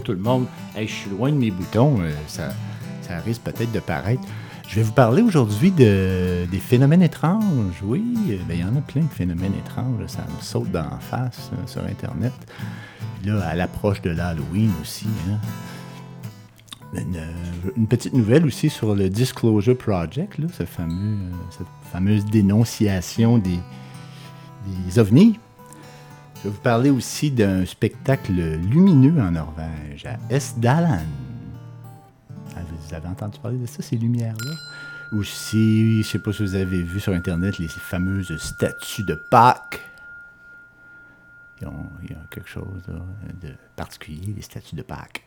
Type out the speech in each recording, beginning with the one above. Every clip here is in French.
tout le monde. Je suis loin de mes boutons, euh, ça, ça risque peut-être de paraître. Je vais vous parler aujourd'hui de, des phénomènes étranges. Oui, euh, ben, il y en a plein de phénomènes étranges. Ça me saute d'en face euh, sur Internet. Là, à l'approche de l'Halloween aussi. hein. Une, euh, une petite nouvelle aussi sur le Disclosure Project, là, cette fameuse dénonciation des, des ovnis. Je vais vous parler aussi d'un spectacle lumineux en Norvège, à Esdalan. Ah, Vous avez entendu parler de ça, ces lumières-là? Aussi, je sais pas si vous avez vu sur Internet les fameuses statues de Pâques. Ils ont- Il y a quelque chose de particulier, les statues de Pâques.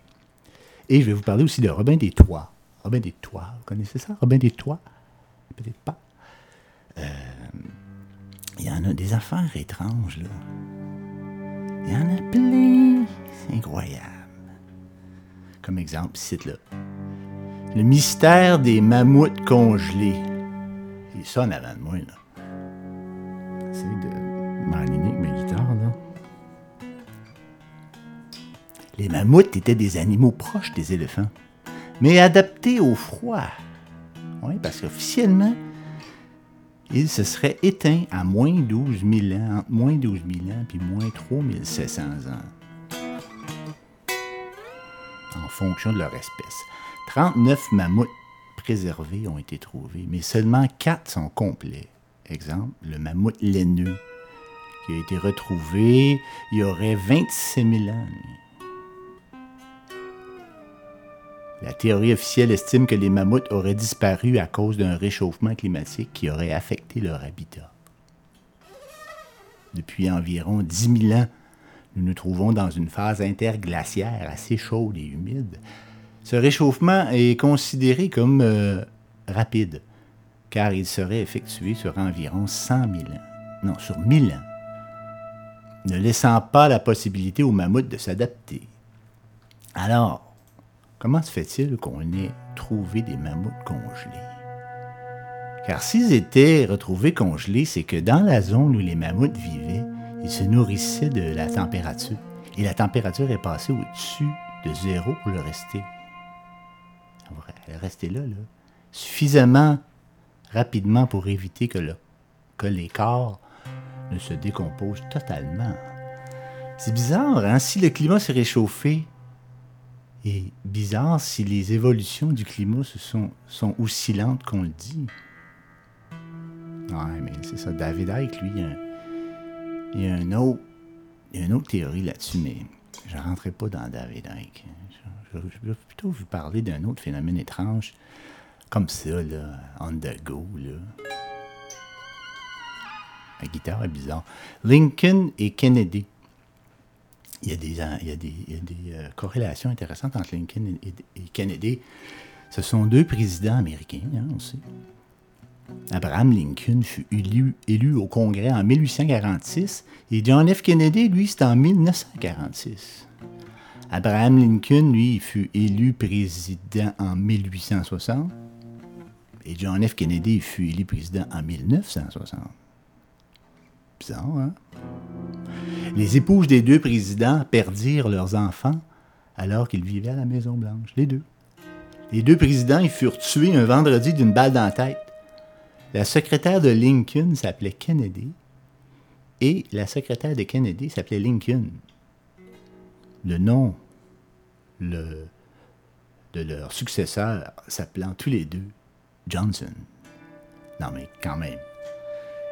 Et je vais vous parler aussi de Robin des Toits. Robin des Toits, vous connaissez ça? Robin des Toits? Peut-être pas. Euh, Il y en a des affaires étranges, là. Il y en a plein. C'est incroyable. Comme exemple, là. Le mystère des mammouths congelés. Ça en avant de moi, là. J'essaie de m'aligner avec ma guitare, là. Les mammouths étaient des animaux proches des éléphants, mais adaptés au froid. Oui, parce qu'officiellement, ils se seraient éteints à moins 12 000 ans, entre moins 12 000 ans puis moins 3 700 ans, en fonction de leur espèce. 39 mammouths préservés ont été trouvés, mais seulement 4 sont complets. Exemple, le mammouth laineux, qui a été retrouvé il y aurait 26 000 ans. La théorie officielle estime que les mammouths auraient disparu à cause d'un réchauffement climatique qui aurait affecté leur habitat. Depuis environ 10 000 ans, nous nous trouvons dans une phase interglaciaire assez chaude et humide. Ce réchauffement est considéré comme euh, rapide, car il serait effectué sur environ 100 000 ans. Non, sur 1000 ans, ne laissant pas la possibilité aux mammouths de s'adapter. Alors, Comment se fait-il qu'on ait trouvé des mammouths congelés? Car s'ils étaient retrouvés congelés, c'est que dans la zone où les mammouths vivaient, ils se nourrissaient de la température. Et la température est passée au-dessus de zéro pour le rester. Elle est là, suffisamment rapidement pour éviter que les corps ne se décomposent totalement. C'est bizarre, hein? Si le climat s'est réchauffé, et bizarre si les évolutions du climat se sont, sont aussi lentes qu'on le dit. Ouais, mais c'est ça. David Icke, lui, il y a, un- autre, il y a une autre théorie là-dessus, mais je ne rentrerai pas dans David Icke. Je, je- je vais plutôt vous parler d'un autre phénomène étrange, comme ça, là, on the go, là. La guitare est bizarre. Lincoln et Kennedy. Il y a des, corrélations intéressantes entre Lincoln et, Kennedy. Ce sont deux présidents américains, hein, on sait. Abraham Lincoln fut élu, au Congrès en 1846 et John F. Kennedy, lui, c'est en 1946. Abraham Lincoln, lui, fut élu président en 1860 et John F. Kennedy fut élu président en 1960. Bizarre, hein? Les épouses des deux présidents perdirent leurs enfants alors qu'ils vivaient à la Maison-Blanche, les deux. Les deux présidents ils furent tués un vendredi d'une balle dans la tête. La secrétaire de Lincoln s'appelait Kennedy et la secrétaire de Kennedy s'appelait Lincoln. Le nom le- de leur successeur s'appelant tous les deux Johnson. Non mais quand même.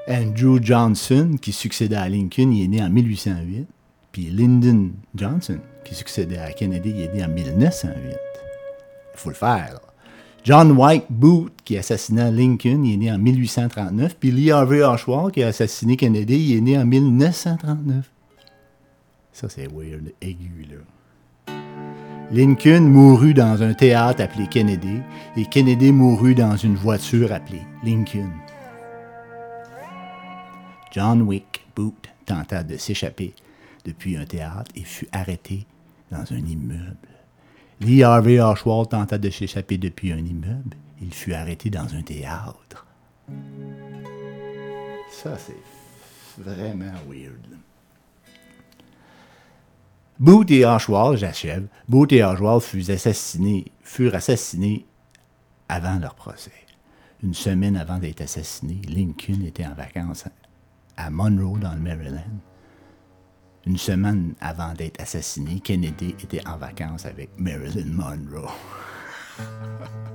Andrew Johnson, qui succédait à Lincoln, il est né en 1808. Puis Lyndon Johnson, qui succédait à Kennedy, il est né en 1908. Il faut le faire. là. John White Booth, qui assassina Lincoln, il est né en 1839. Puis Lee Harvey Oswald, qui a assassiné Kennedy, il est né en 1939. Ça, c'est weird, aigu, là. Lincoln mourut dans un théâtre appelé Kennedy, et Kennedy mourut dans une voiture appelée Lincoln. John Wick Booth tenta de s'échapper depuis un théâtre et fut arrêté dans un immeuble. Lee Harvey Oswald tenta de s'échapper depuis un immeuble. Il fut arrêté dans un théâtre. Ça, c'est vraiment weird. Booth et Oswald, j'achève, Booth et Oswald furent assassinés, furent assassinés avant leur procès. Une semaine avant d'être assassiné, Lincoln était en vacances à Monroe, dans le Maryland. Une semaine avant d'être assassiné, Kennedy était en vacances avec Marilyn Monroe.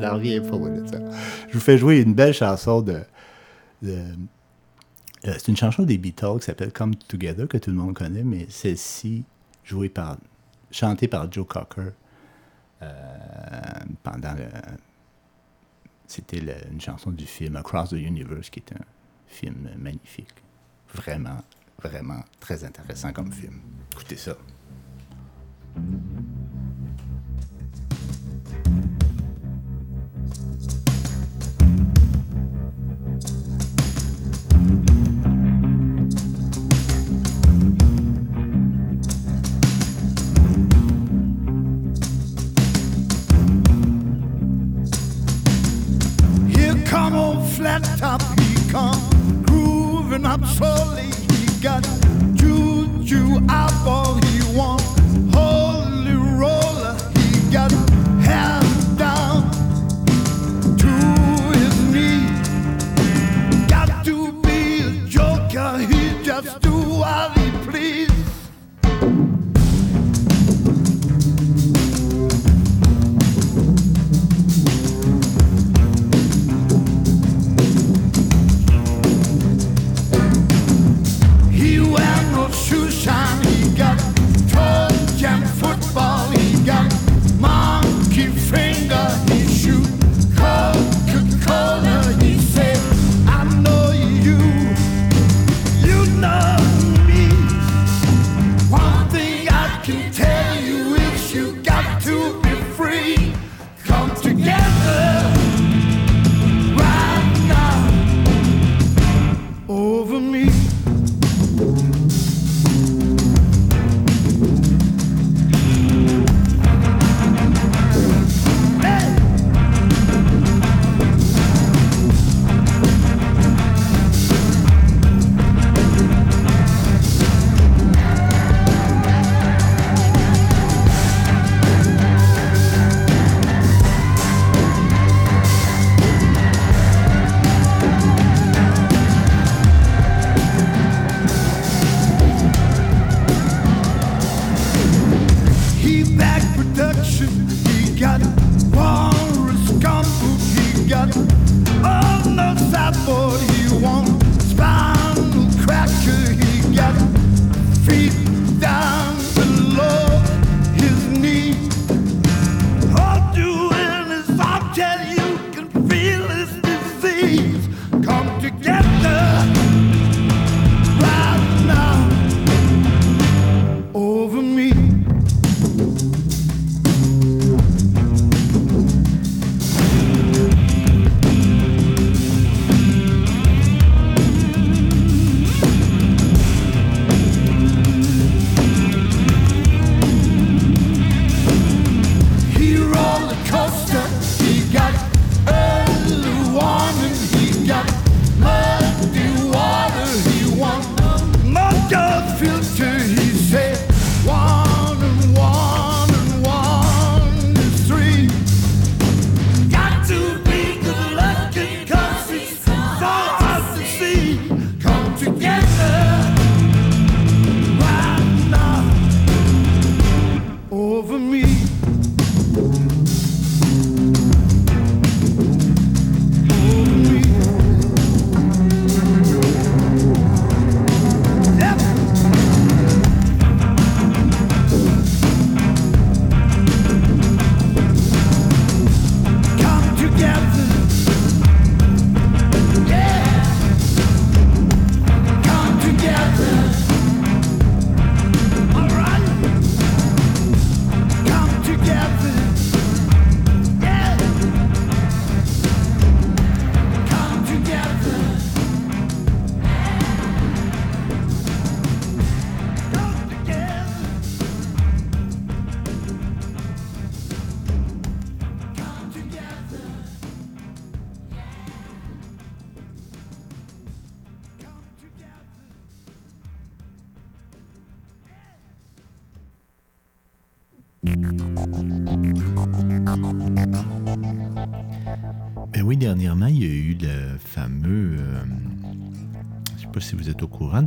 Reviens pas de. Je vous fais jouer une belle chanson de. Euh, c'est une chanson des Beatles qui s'appelle Come Together, que tout le monde connaît, mais celle-ci, jouée par. chantée par Joe Cocker euh, pendant. C'était une chanson du film Across the Universe, qui est un film magnifique. Vraiment, vraiment très intéressant comme film. Écoutez ça.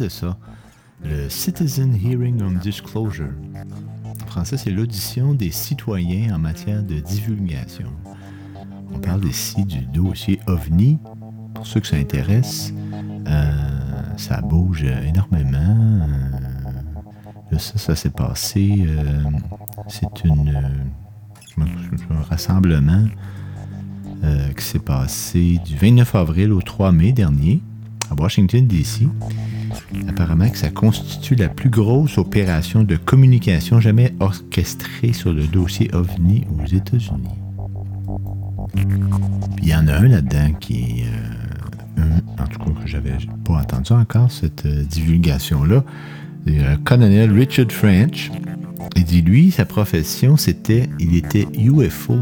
Ça. Le Citizen Hearing on Disclosure. En français, c'est l'audition des citoyens en matière de divulgation. On parle ici du dossier OVNI. Pour ceux que ça intéresse, euh, ça bouge énormément. Euh, ça, ça s'est passé. euh, c'est un rassemblement qui s'est passé du 29 avril au 3 mai dernier à Washington, D.C. Apparemment que ça constitue la plus grosse opération de communication jamais orchestrée sur le dossier OVNI aux États-Unis. Il y en a un là-dedans qui euh, en tout cas, que j'avais pas entendu encore, cette euh, divulgation-là. Le colonel Richard French. Il dit, lui, sa profession, c'était... Il était UFO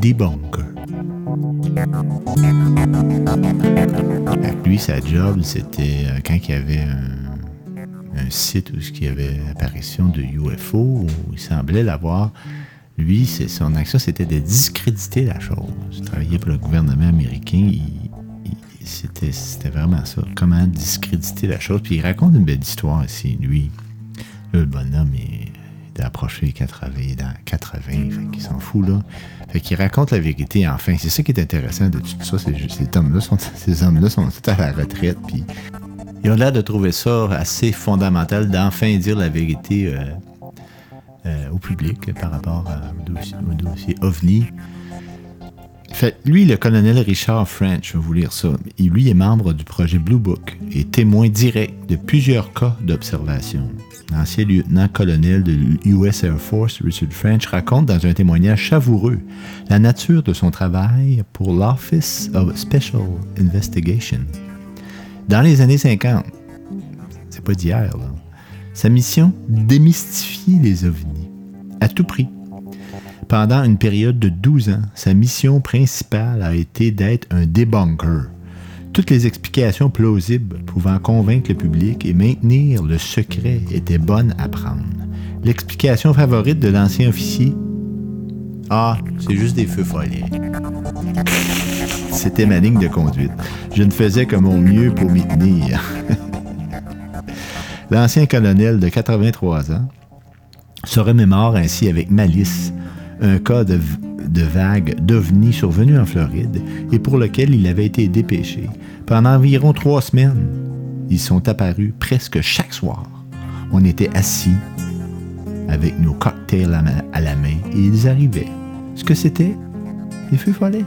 debunker. Lui, sa job, c'était euh, quand il y avait un, site où il y avait apparition de UFO, où il semblait l'avoir. Lui, son action, c'était de discréditer la chose. Il travaillait pour le gouvernement américain. c'était, vraiment ça. Comment discréditer la chose. Puis il raconte une belle histoire ici, lui. Le bonhomme, il, les 80, dans 80, fait qu'il s'en fout, là. Fait qu'il raconte la vérité, enfin. C'est ça qui est intéressant de tout ça. Ces hommes-là sont, ces hommes-là sont tous à la retraite, puis ils ont l'air de trouver ça assez fondamental d'enfin dire la vérité euh, euh, au public par rapport au, dossier, au dossier OVNI. Fait, lui, le colonel Richard French, je vais vous lire ça. Lui est membre du projet Blue Book et témoin direct de plusieurs cas d'observation. L'ancien lieutenant-colonel de l'US Air Force, Richard French, raconte dans un témoignage savoureux la nature de son travail pour l'Office of Special Investigation. Dans les années 50, c'est pas d'hier, sa mission, démystifier les ovnis, à tout prix. Pendant une période de 12 ans, sa mission principale a été d'être un debunker. Toutes les explications plausibles pouvant convaincre le public et maintenir le secret étaient bonnes à prendre. L'explication favorite de l'ancien officier? Ah, c'est juste des feux follets. C'était ma ligne de conduite. Je ne faisais que mon mieux pour m'y tenir. L'ancien colonel de 83 ans se remémore ainsi avec malice un cas de, vague d'ovnis survenu en Floride et pour lequel il avait été dépêché. Pendant environ trois semaines, ils sont apparus presque chaque soir. On était assis avec nos cocktails à, la main et ils arrivaient. Ce que c'était? Des feux follets.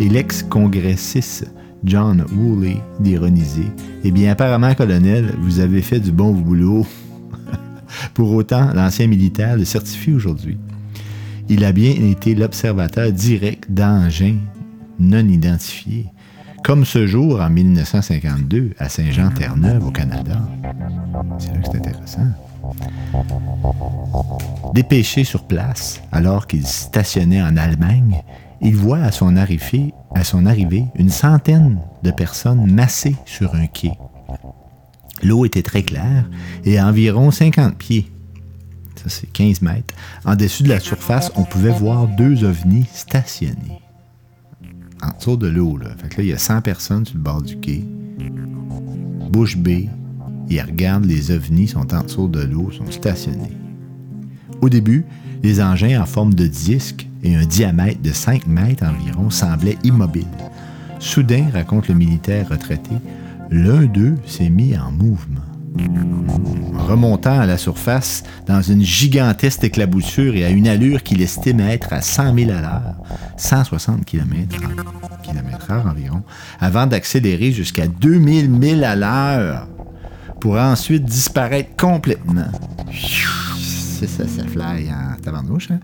Et l'ex-congressiste John Woolley d'ironiser Eh bien, apparemment, colonel, vous avez fait du bon boulot. Pour autant, l'ancien militaire le certifie aujourd'hui. Il a bien été l'observateur direct d'engins non identifiés, comme ce jour en 1952 à Saint-Jean-Terre-Neuve au Canada. C'est là que c'est intéressant. Dépêché sur place, alors qu'il stationnait en Allemagne, il voit à son arrivée, à son arrivée une centaine de personnes massées sur un quai. L'eau était très claire et à environ 50 pieds, ça c'est 15 mètres, en dessus de la surface, on pouvait voir deux ovnis stationnés. En dessous de l'eau, là. Fait que là, il y a 100 personnes sur le bord du quai. Bouche bée, ils regardent les ovnis, sont en dessous de l'eau, sont stationnés. Au début, les engins en forme de disque et un diamètre de 5 mètres environ semblaient immobiles. Soudain, raconte le militaire retraité, l'un d'eux s'est mis en mouvement. Remontant à la surface dans une gigantesque éclaboussure et à une allure qu'il estime être à 100 000 à l'heure, 160 km, h environ, avant d'accélérer jusqu'à 2000 000 à l'heure pour ensuite disparaître complètement. Hein?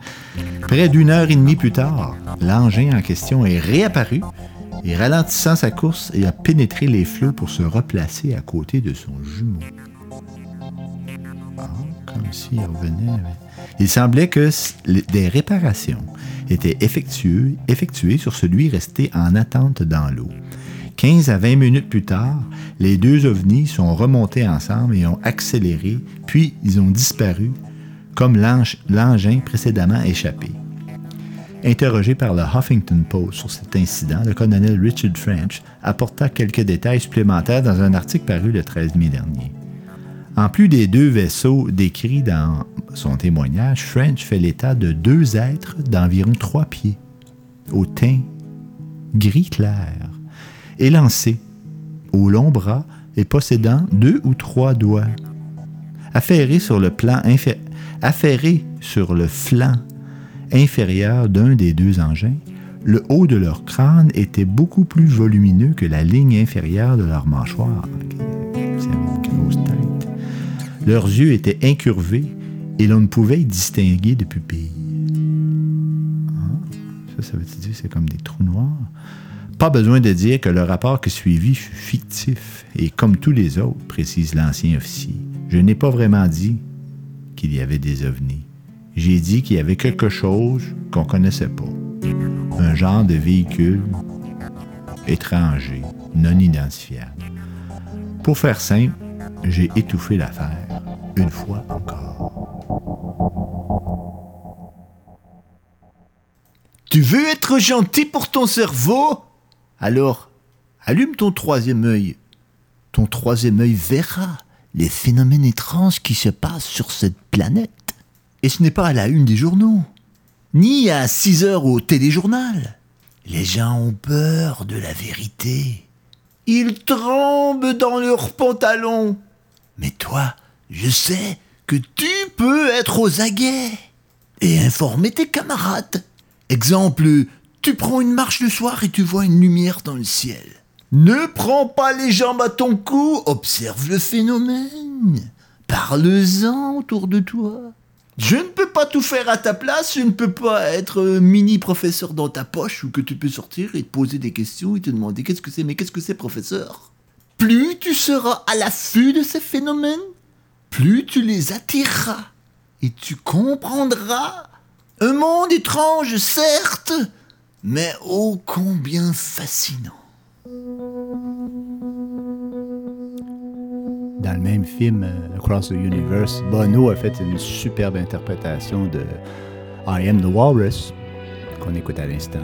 Près d'une heure et demie plus tard, l'engin en question est réapparu et ralentissant sa course et a pénétré les flots pour se replacer à côté de son jumeau. Ah, comme s'il revenait. Il semblait que des réparations étaient effectuées, effectuées sur celui resté en attente dans l'eau. 15 à 20 minutes plus tard, les deux ovnis sont remontés ensemble et ont accéléré, puis ils ont disparu comme l'engin précédemment échappé. Interrogé par le Huffington Post sur cet incident, le colonel Richard French apporta quelques détails supplémentaires dans un article paru le 13 mai dernier. En plus des deux vaisseaux décrits dans son témoignage, French fait l'état de deux êtres d'environ trois pieds, au teint gris clair, élancés, au long bras et possédant deux ou trois doigts. Affairés sur le plan affairés sur le flanc inférieur d'un des deux engins, le haut de leur crâne était beaucoup plus volumineux que la ligne inférieure de leur mâchoire. Leurs yeux étaient incurvés et l'on ne pouvait y distinguer de pupilles. Ah, ça, ça veut dire que c'est comme des trous noirs? Pas besoin de dire que le rapport qui suivit fut fictif, et comme tous les autres, précise l'ancien officier. Je n'ai pas vraiment dit qu'il y avait des ovnis. J'ai dit qu'il y avait quelque chose qu'on ne connaissait pas. Un genre de véhicule étranger, non identifiable. Pour faire simple, j'ai étouffé l'affaire une fois encore. Tu veux être gentil pour ton cerveau? Alors, allume ton troisième œil. Ton troisième œil verra les phénomènes étranges qui se passent sur cette planète. Et ce n'est pas à la une des journaux, ni à 6 heures au téléjournal. Les gens ont peur de la vérité. Ils tremblent dans leurs pantalons. Mais toi, je sais que tu peux être aux aguets et informer tes camarades. Exemple, tu prends une marche le soir et tu vois une lumière dans le ciel. Ne prends pas les jambes à ton cou, observe le phénomène. Parle-en autour de toi. Je ne peux pas tout faire à ta place, je ne peux pas être mini professeur dans ta poche ou que tu peux sortir et te poser des questions et te demander qu'est-ce que c'est, mais qu'est-ce que c'est professeur? Plus tu seras à l'affût de ces phénomènes, plus tu les attireras et tu comprendras un monde étrange, certes, mais ô combien fascinant. Dans le même film, euh, Across the Universe, Bono a fait une superbe interprétation de I Am the Walrus, qu'on écoute à l'instant.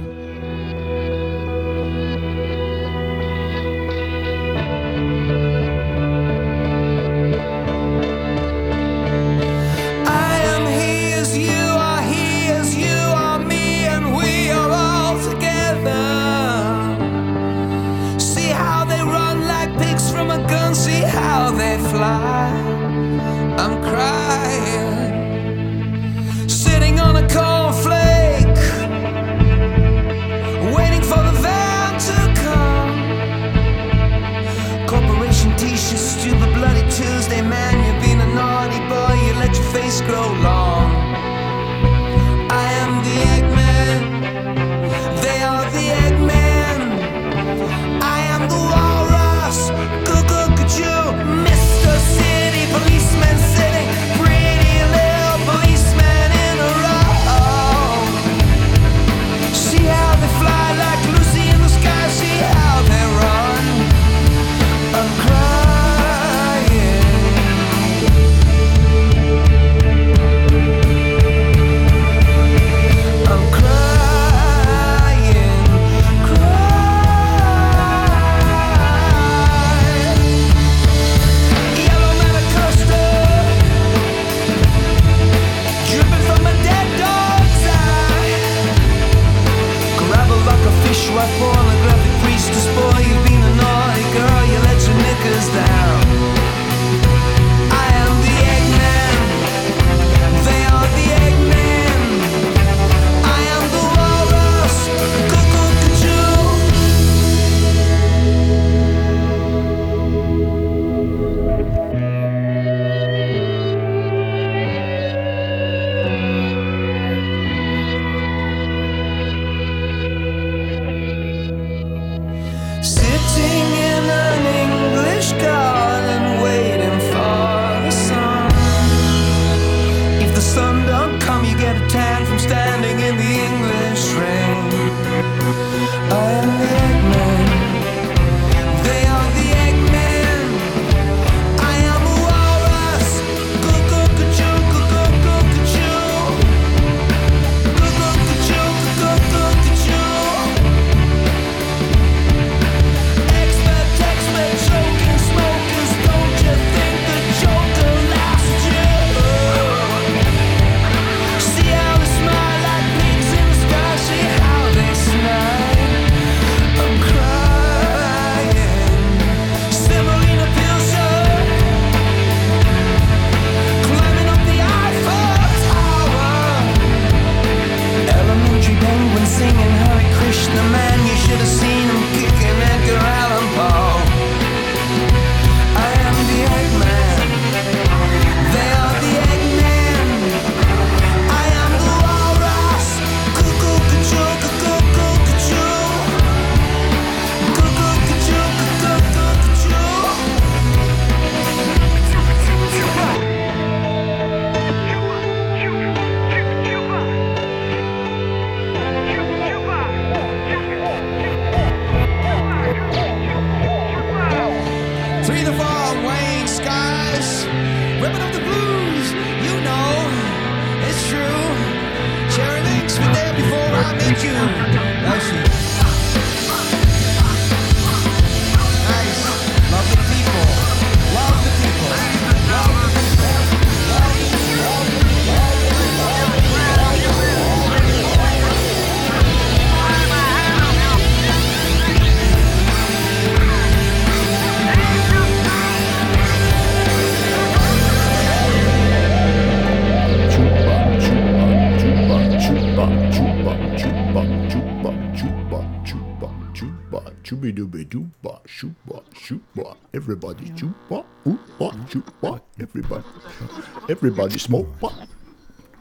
Everybody smoke? Pot.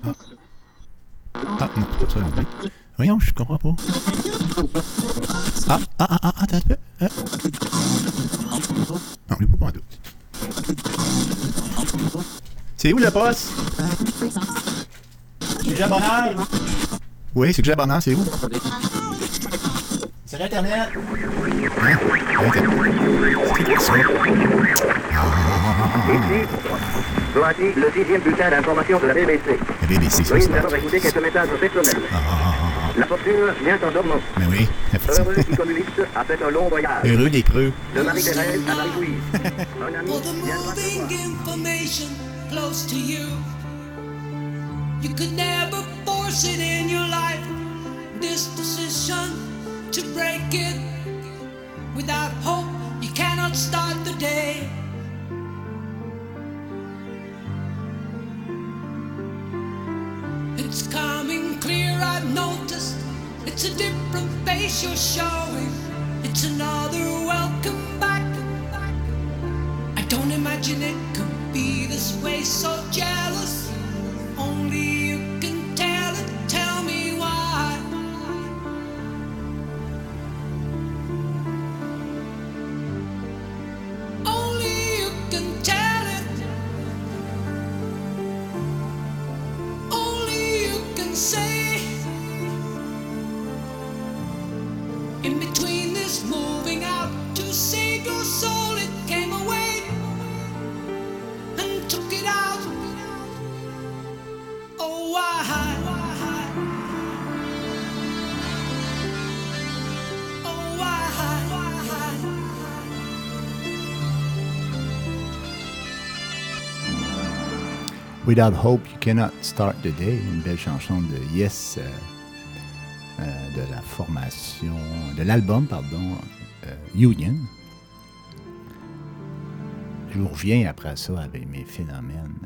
Ah, non, c'est pas ça non plus. Voyons, je comprends pas. Ah, ah, ah, ah, attends un peu. Ah. Non, lui pas en doute. C'est où le poste? C'est bonheur. Oui, c'est que j'ai bonheur, c'est où? Sur Internet. Hein? C'est quoi ça? Voici le sixième bulletin d'information de la BBC. La BBC, Oui, c'est nous quelques messages personnels. La fortune vient en dormant. Mais oui, Heureux effectivement. communiste a fait un long voyage. Heureux des creux. De Marie-Thérèse à Marie-Louise. Un ami viendra information close to you. You could never force it in your life. This decision to break it. Without hope, you cannot start It's coming clear, I've noticed. It's a different face you're showing. It's another Without Hope, You Cannot Start the Day, une belle chanson de Yes, euh, euh, de la formation, de l'album, pardon, euh, Union. Je vous reviens après ça avec mes phénomènes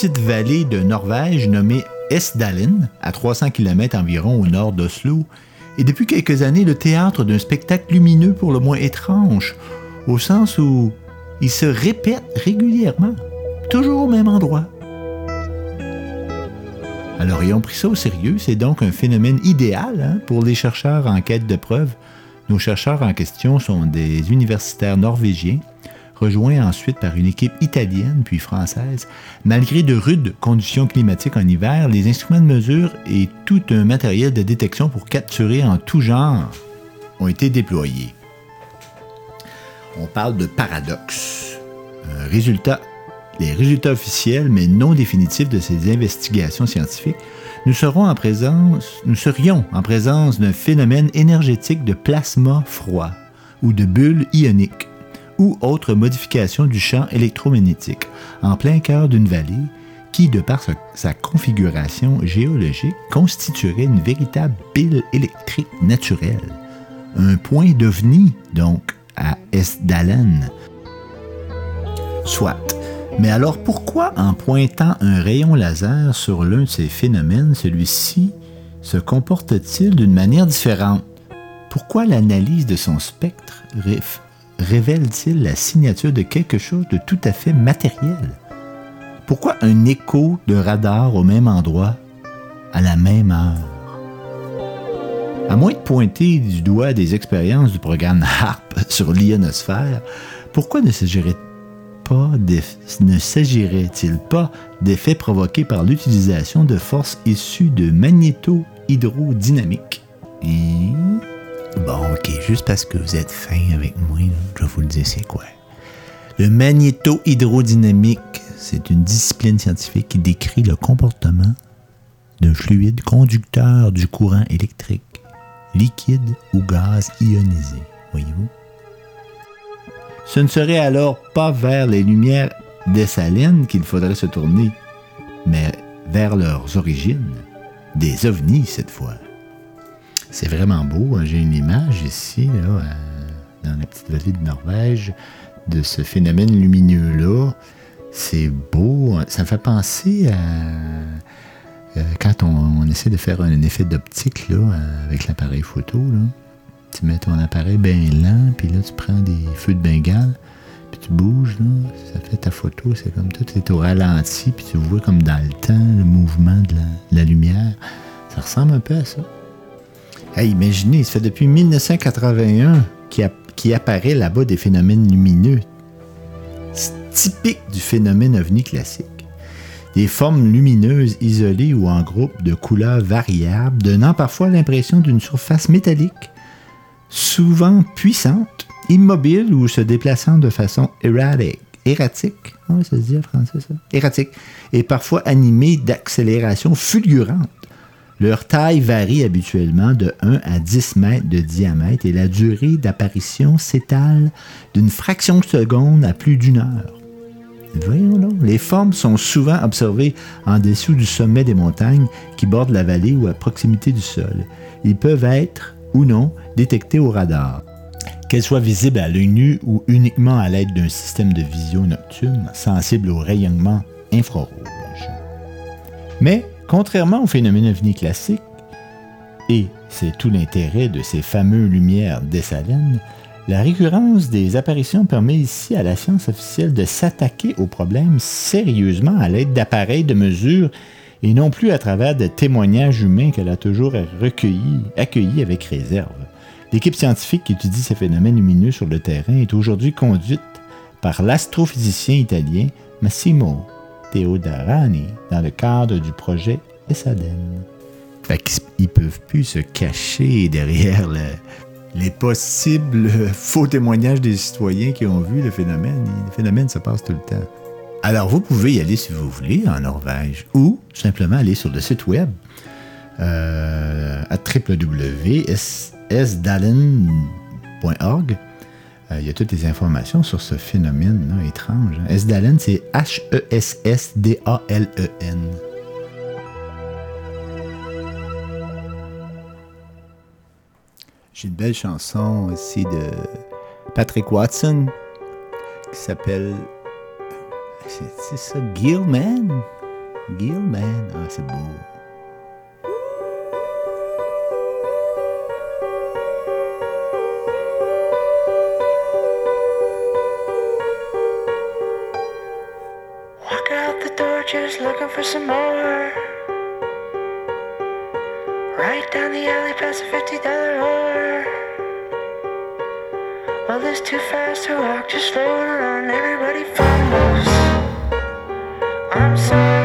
petite vallée de Norvège nommée Esdalen, à 300 km environ au nord d'Oslo, est depuis quelques années le théâtre d'un spectacle lumineux pour le moins étrange, au sens où il se répète régulièrement, toujours au même endroit. Alors, ayons pris ça au sérieux, c'est donc un phénomène idéal hein, pour les chercheurs en quête de preuves. Nos chercheurs en question sont des universitaires norvégiens, rejoints ensuite par une équipe italienne puis française. Malgré de rudes conditions climatiques en hiver, les instruments de mesure et tout un matériel de détection pour capturer en tout genre ont été déployés. On parle de paradoxe. Les résultats officiels mais non définitifs de ces investigations scientifiques, nous, nous serions en présence d'un phénomène énergétique de plasma froid ou de bulles ioniques ou autre modification du champ électromagnétique en plein cœur d'une vallée qui, de par sa, configuration géologique, constituerait une véritable pile électrique naturelle. Un point d'ovni, donc, à Estdalen. Soit. Mais alors pourquoi en pointant un rayon laser sur l'un de ces phénomènes, celui-ci se comporte-t-il d'une manière différente? Pourquoi l'analyse de son spectre révèle-t-il la signature de quelque chose de tout à fait matériel? Pourquoi un écho de radar au même endroit, à la même heure? À moins de pointer du doigt des expériences du programme HARP sur l'ionosphère, pourquoi ne s'agirait-il pas d'effets provoqués par l'utilisation de forces issues de magnéto-hydrodynamique? Bon, ok, juste parce que vous êtes fin avec moi, je vais vous le dire c'est quoi? Le magnéto-hydrodynamique, c'est une discipline scientifique qui décrit le comportement d'un fluide conducteur du courant électrique, liquide ou gaz ionisé. Voyez-vous? Ce ne serait alors pas vers les lumières dessalines qu'il faudrait se tourner, mais vers leurs origines, des ovnis cette fois. C'est vraiment beau. hein. J'ai une image ici, euh, dans la petite vallée de Norvège, de ce phénomène lumineux-là. C'est beau. Ça me fait penser à euh, quand on, essaie de faire un effet d'optique là, euh, avec l'appareil photo. Tu mets ton appareil bien lent, puis là, tu prends des feux de bengale, puis tu bouges, ça fait ta photo, c'est comme tout est au ralenti, puis tu vois comme dans le temps le mouvement de la, de la lumière. Ça ressemble un peu à ça. Imaginez, ça fait depuis 1981 qu'il qu'il apparaît là-bas des phénomènes lumineux. C'est typique du phénomène ovni classique. Des formes lumineuses isolées ou en groupe de couleurs variables, donnant parfois l'impression d'une surface métallique, souvent puissante, immobile ou se déplaçant de façon erratique. Erratique, ça se dit en français ça? Erratique. Et parfois animée d'accélérations fulgurantes. Leur taille varie habituellement de 1 à 10 mètres de diamètre et la durée d'apparition s'étale d'une fraction de seconde à plus d'une heure. Voyons donc. Les formes sont souvent observées en dessous du sommet des montagnes qui bordent la vallée ou à proximité du sol. Ils peuvent être ou non détectés au radar. Qu'elles soient visibles à l'œil nu ou uniquement à l'aide d'un système de vision nocturne sensible au rayonnement infrarouge. Mais, contrairement au phénomène ovni classique, et c'est tout l'intérêt de ces fameuses lumières dessalines, la récurrence des apparitions permet ici à la science officielle de s'attaquer au problème sérieusement à l'aide d'appareils de mesure et non plus à travers des témoignages humains qu'elle a toujours recueillis, accueillis avec réserve. L'équipe scientifique qui étudie ces phénomènes lumineux sur le terrain est aujourd'hui conduite par l'astrophysicien italien Massimo Teodarani dans le cadre du projet ESADEN. Fait qu'ils peuvent plus se cacher derrière le- les possibles faux témoignages des citoyens qui ont vu le phénomène. Le phénomène se passe tout le temps. Alors, vous pouvez y aller si vous voulez en Norvège ou simplement aller sur le site web euh, à www.sdalen.org. Euh, il y a toutes les informations sur ce phénomène hein, étrange. Hein. Esdalen, c'est H-E-S-S-D-A-L-E-N. J'ai une belle chanson aussi de Patrick Watson qui s'appelle. C'est ça, Gilman? Gilman? Ah, c'est beau. just looking for some more. Right down the alley past a fifty dollar whore. Well, it's too fast to walk, just floating around. Everybody follows. I'm sorry.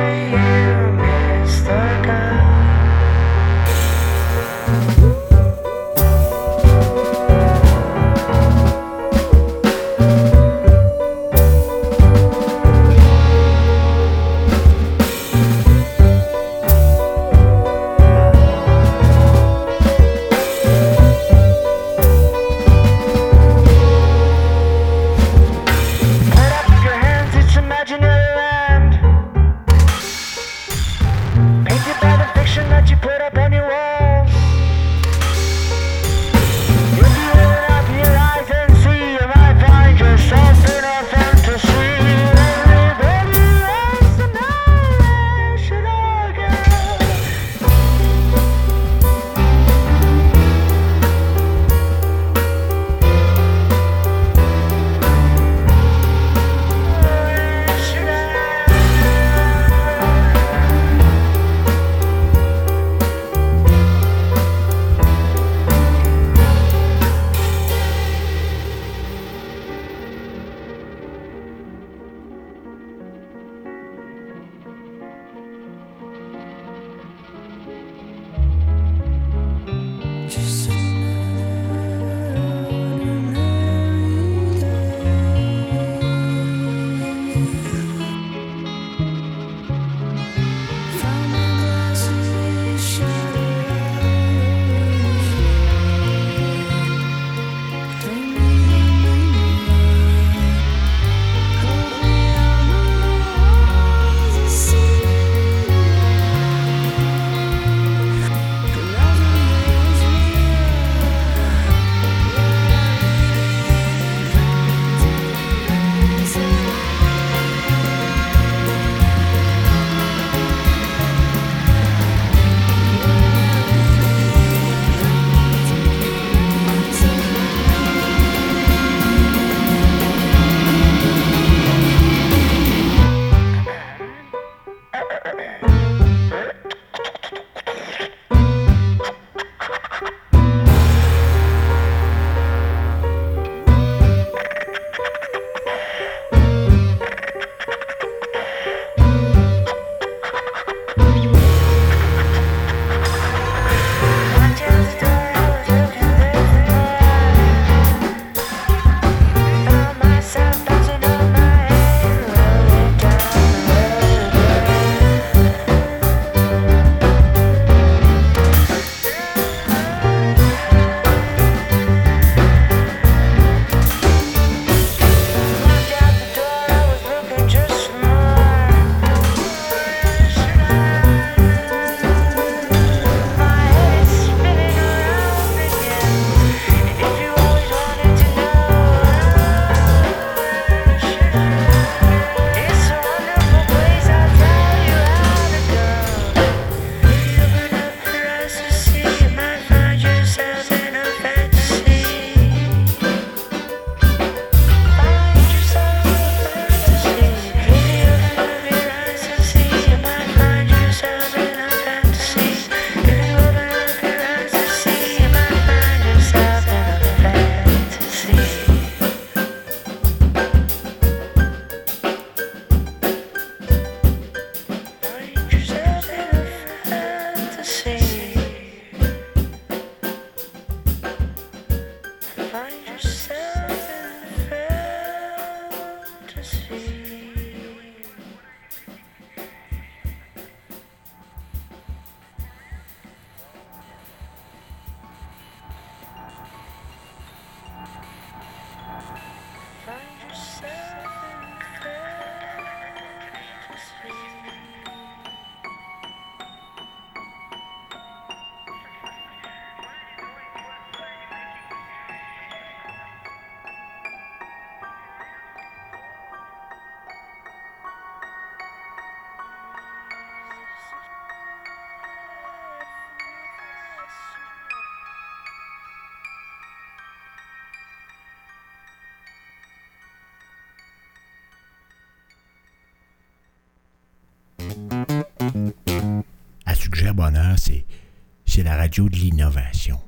Bonheur, c'est, la radio de l'innovation.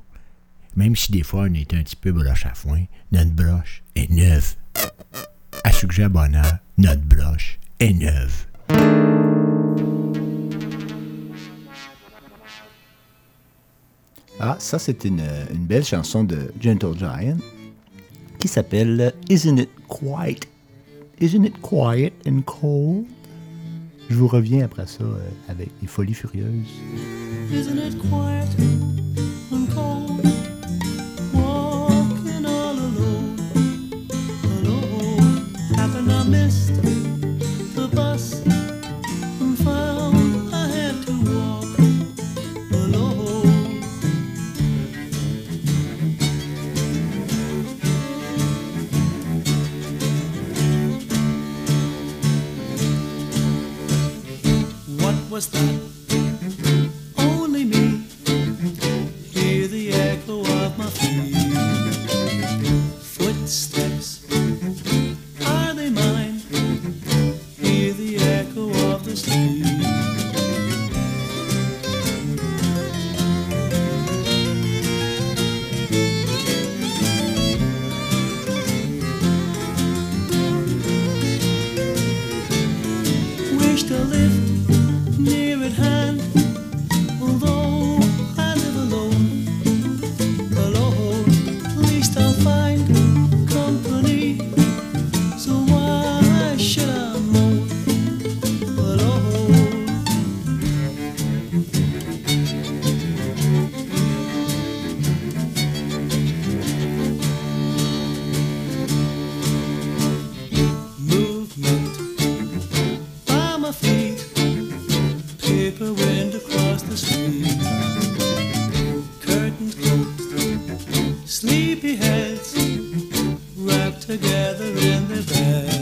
Même si des fois on est un petit peu broche à foin, notre broche est neuve. À Suggère Bonheur, notre broche est neuve. Ah, ça, c'est une, une belle chanson de Gentle Giant qui s'appelle Isn't It Quiet? Isn't It Quiet and Cold? Je vous reviens après ça euh, avec les Folies Furieuses. Together in their beds.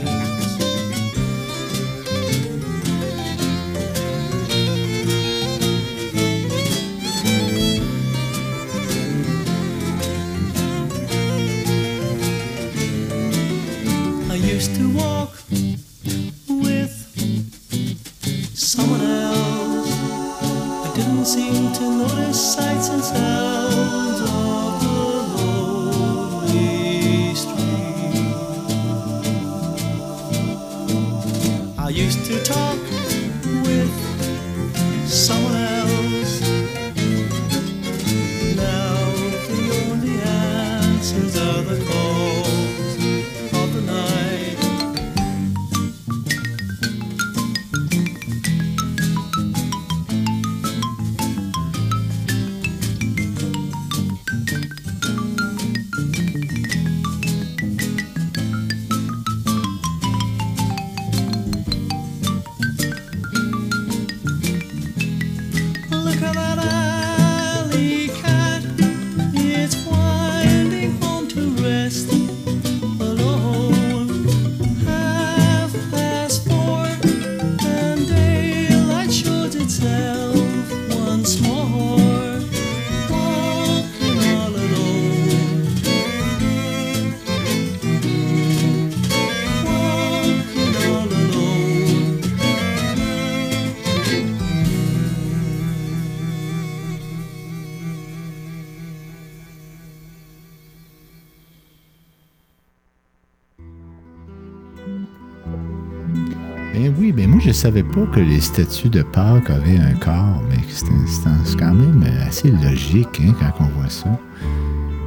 Savais pas que les statues de Pâques avaient un corps, mais c'est quand même assez logique hein, quand on voit ça.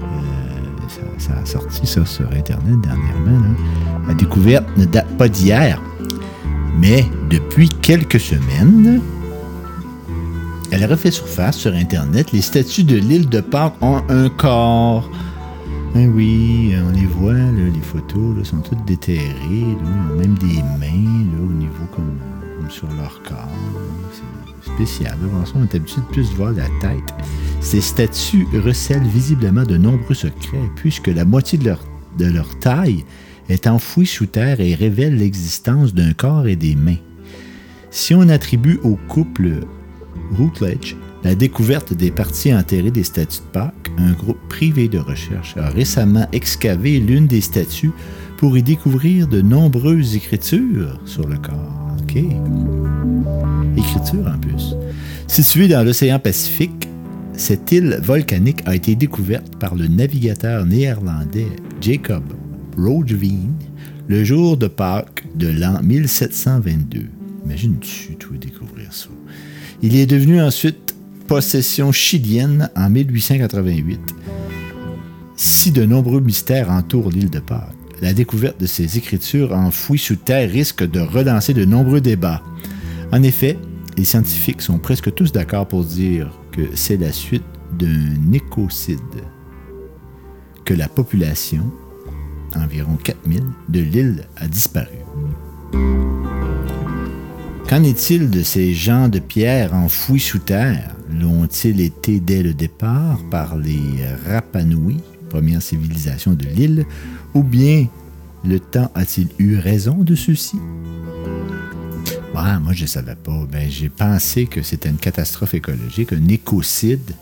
Euh, ça. Ça a sorti ça sur Internet dernièrement. La découverte ne date pas d'hier, mais depuis quelques semaines, elle refait surface sur Internet. Les statues de l'île de Pâques ont un corps. Ben oui, on les voit, les photos sont toutes déterrées. là. Ont même des mains au niveau comme, sur leur corps. C'est spécial. on est habitué de plus voir la tête. Ces statues recèlent visiblement de nombreux secrets, puisque la moitié de leur, de leur taille est enfouie sous terre et révèle l'existence d'un corps et des mains. Si on attribue au couple Routledge la découverte des parties enterrées des statues de Pâques, un groupe privé de recherche a récemment excavé l'une des statues pour y découvrir de nombreuses écritures sur le corps. Écriture en plus. Située dans l'océan Pacifique, cette île volcanique a été découverte par le navigateur néerlandais Jacob Roggeveen le jour de Pâques de l'an 1722. Imagine-tu tout découvrir ça? Il est devenu ensuite possession chilienne en 1888. Si de nombreux mystères entourent l'île de Pâques, la découverte de ces écritures enfouies sous terre risque de relancer de nombreux débats. En effet, les scientifiques sont presque tous d'accord pour dire que c'est la suite d'un écocide, que la population, environ 4000, de l'île a disparu. Qu'en est-il de ces gens de pierre enfouis sous terre? L'ont-ils été dès le départ par les Rapanui, première civilisation de l'île, ou bien le temps a-t-il eu raison de ceci? Ouais, moi, je ne savais pas. Ben, j'ai pensé que c'était une catastrophe écologique, un écocide.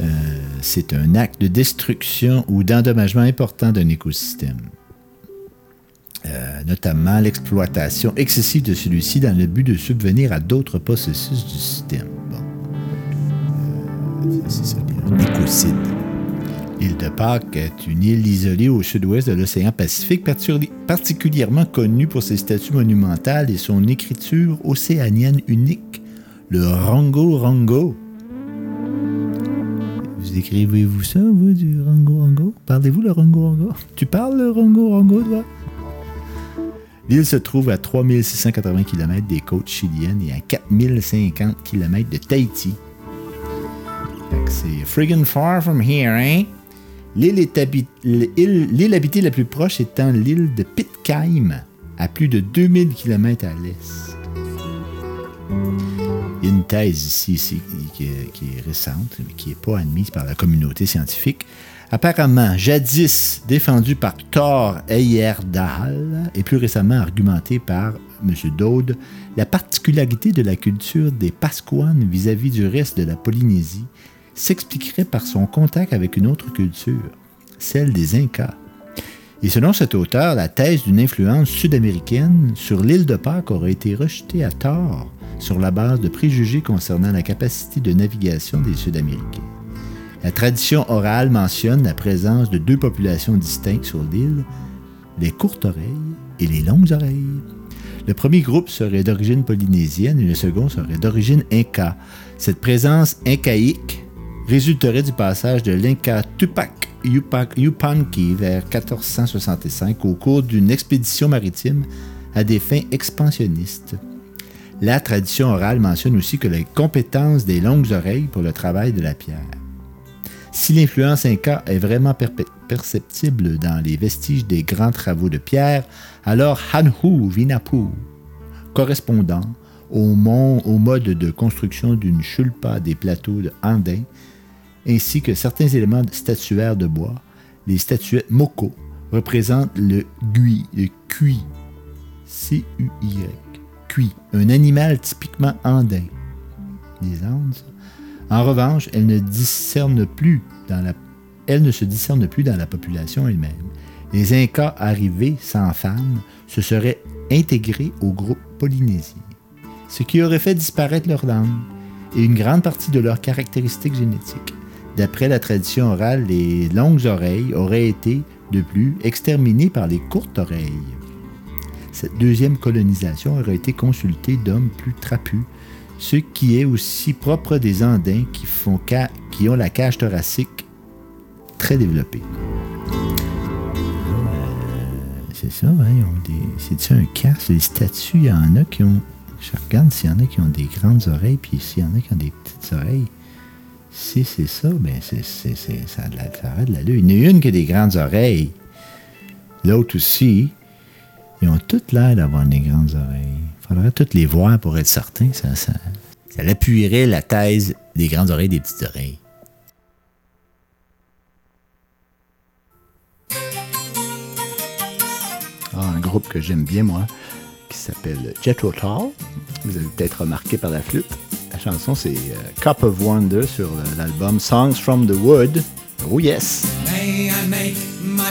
Euh, c'est un acte de destruction ou d'endommagement important d'un écosystème. Euh, notamment l'exploitation excessive de celui-ci dans le but de subvenir à d'autres processus du système. Bon. Euh, c'est ça, un écocide. L'île de Pâques est une île isolée au sud-ouest de l'océan Pacifique, parti- particulièrement connue pour ses statues monumentales et son écriture océanienne unique, le Rongo Rongo. Vous écrivez-vous ça, vous, du Rongo Rongo? Parlez-vous le Rongo Rongo? Tu parles le Rongo Rongo, toi? L'île se trouve à 3680 km des côtes chiliennes et à 4050 km de Tahiti. C'est friggin' far from here, hein? L'île habitée la plus proche étant l'île de Pitcairn, à plus de 2000 km à l'est. Il y a une thèse ici, ici, qui, est, qui est récente, mais qui n'est pas admise par la communauté scientifique. Apparemment, jadis défendue par Thor Heyerdahl et plus récemment argumentée par M. Dode, la particularité de la culture des Pasquanes vis-à-vis du reste de la Polynésie s'expliquerait par son contact avec une autre culture, celle des Incas. Et selon cet auteur, la thèse d'une influence sud-américaine sur l'île de Pâques aurait été rejetée à tort sur la base de préjugés concernant la capacité de navigation des Sud-Américains. La tradition orale mentionne la présence de deux populations distinctes sur l'île, les courtes oreilles et les longues oreilles. Le premier groupe serait d'origine polynésienne et le second serait d'origine inca. Cette présence incaïque résulterait du passage de l'Inca Tupac Yupanqui vers 1465 au cours d'une expédition maritime à des fins expansionnistes. La tradition orale mentionne aussi que les compétences des longues oreilles pour le travail de la pierre. Si l'influence inca est vraiment perceptible dans les vestiges des grands travaux de pierre, alors Hanhu Vinapu, correspondant au, au mode de construction d'une chulpa des plateaux de Andin, ainsi que certains éléments statuaires de bois, les statuettes Moko représentent le gui, le cuit, C-U-Y, un animal typiquement andin. Les Andes. En revanche, elle ne se discerne plus dans la population elle-même. Les Incas arrivés sans femmes se seraient intégrés au groupe polynésien, ce qui aurait fait disparaître leur langue et une grande partie de leurs caractéristiques génétiques. D'après la tradition orale, les longues oreilles auraient été, de plus, exterminées par les courtes oreilles. Cette deuxième colonisation aurait été consultée d'hommes plus trapus, ce qui est aussi propre des Andins qui, ont la cage thoracique très développée. Euh, c'est ça, hein. C'est-tu un casque? Les statues, il y en a qui ont. Je regarde s'il y en a qui ont des grandes oreilles, puis s'il y en a qui ont des petites oreilles. Si c'est ça, ben c'est, c'est, c'est- ça de la, ça l'allure. Il y en a une qui des grandes oreilles. L'autre aussi. Ils ont toutes l'air d'avoir des grandes oreilles. Il faudrait toutes les voir pour être certain. Ça, ça, ça appuierait la thèse des grandes oreilles des petites oreilles. Ah, un groupe que j'aime bien, moi, qui s'appelle Jethro Tull. Vous avez peut-être remarqué par la flûte. La chanson, c'est euh, Cup of Wonder sur euh, l'album Songs from the Wood. Oh yes! May I make my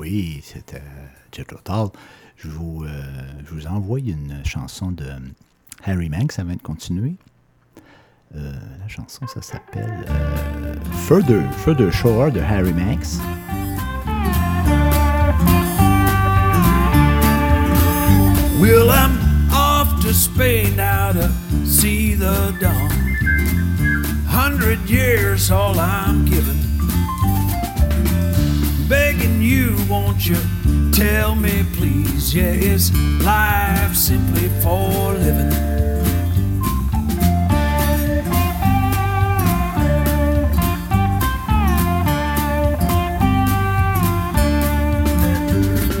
Oui, c'était euh, Jet Total. Je vous, euh, je vous envoie une chanson de Harry Manx avant de continuer. Euh, la chanson, ça s'appelle euh, Further, Further Shore de Harry Manx. Well, I'm off to Spain now to see the dawn. Hundred years, all I'm giving. begging you, won't you tell me please? Yeah, is life simply for living?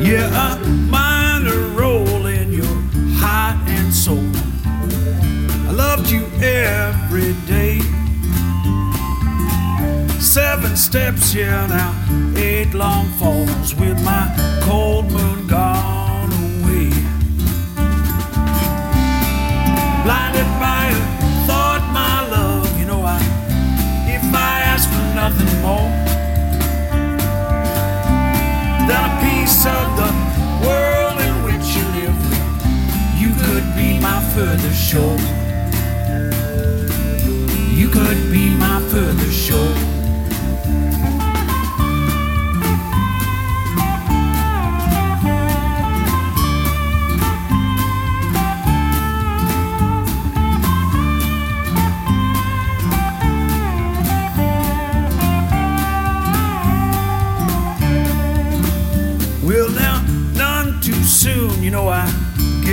Yeah, a mind a roll in your heart and soul. I loved you ever. Seven steps, yeah, now eight long falls with my cold moon gone away. Blinded by a thought, my love, you know I, if I ask for nothing more than a piece of the world in which you live, you could be my further shore. You could be my further shore.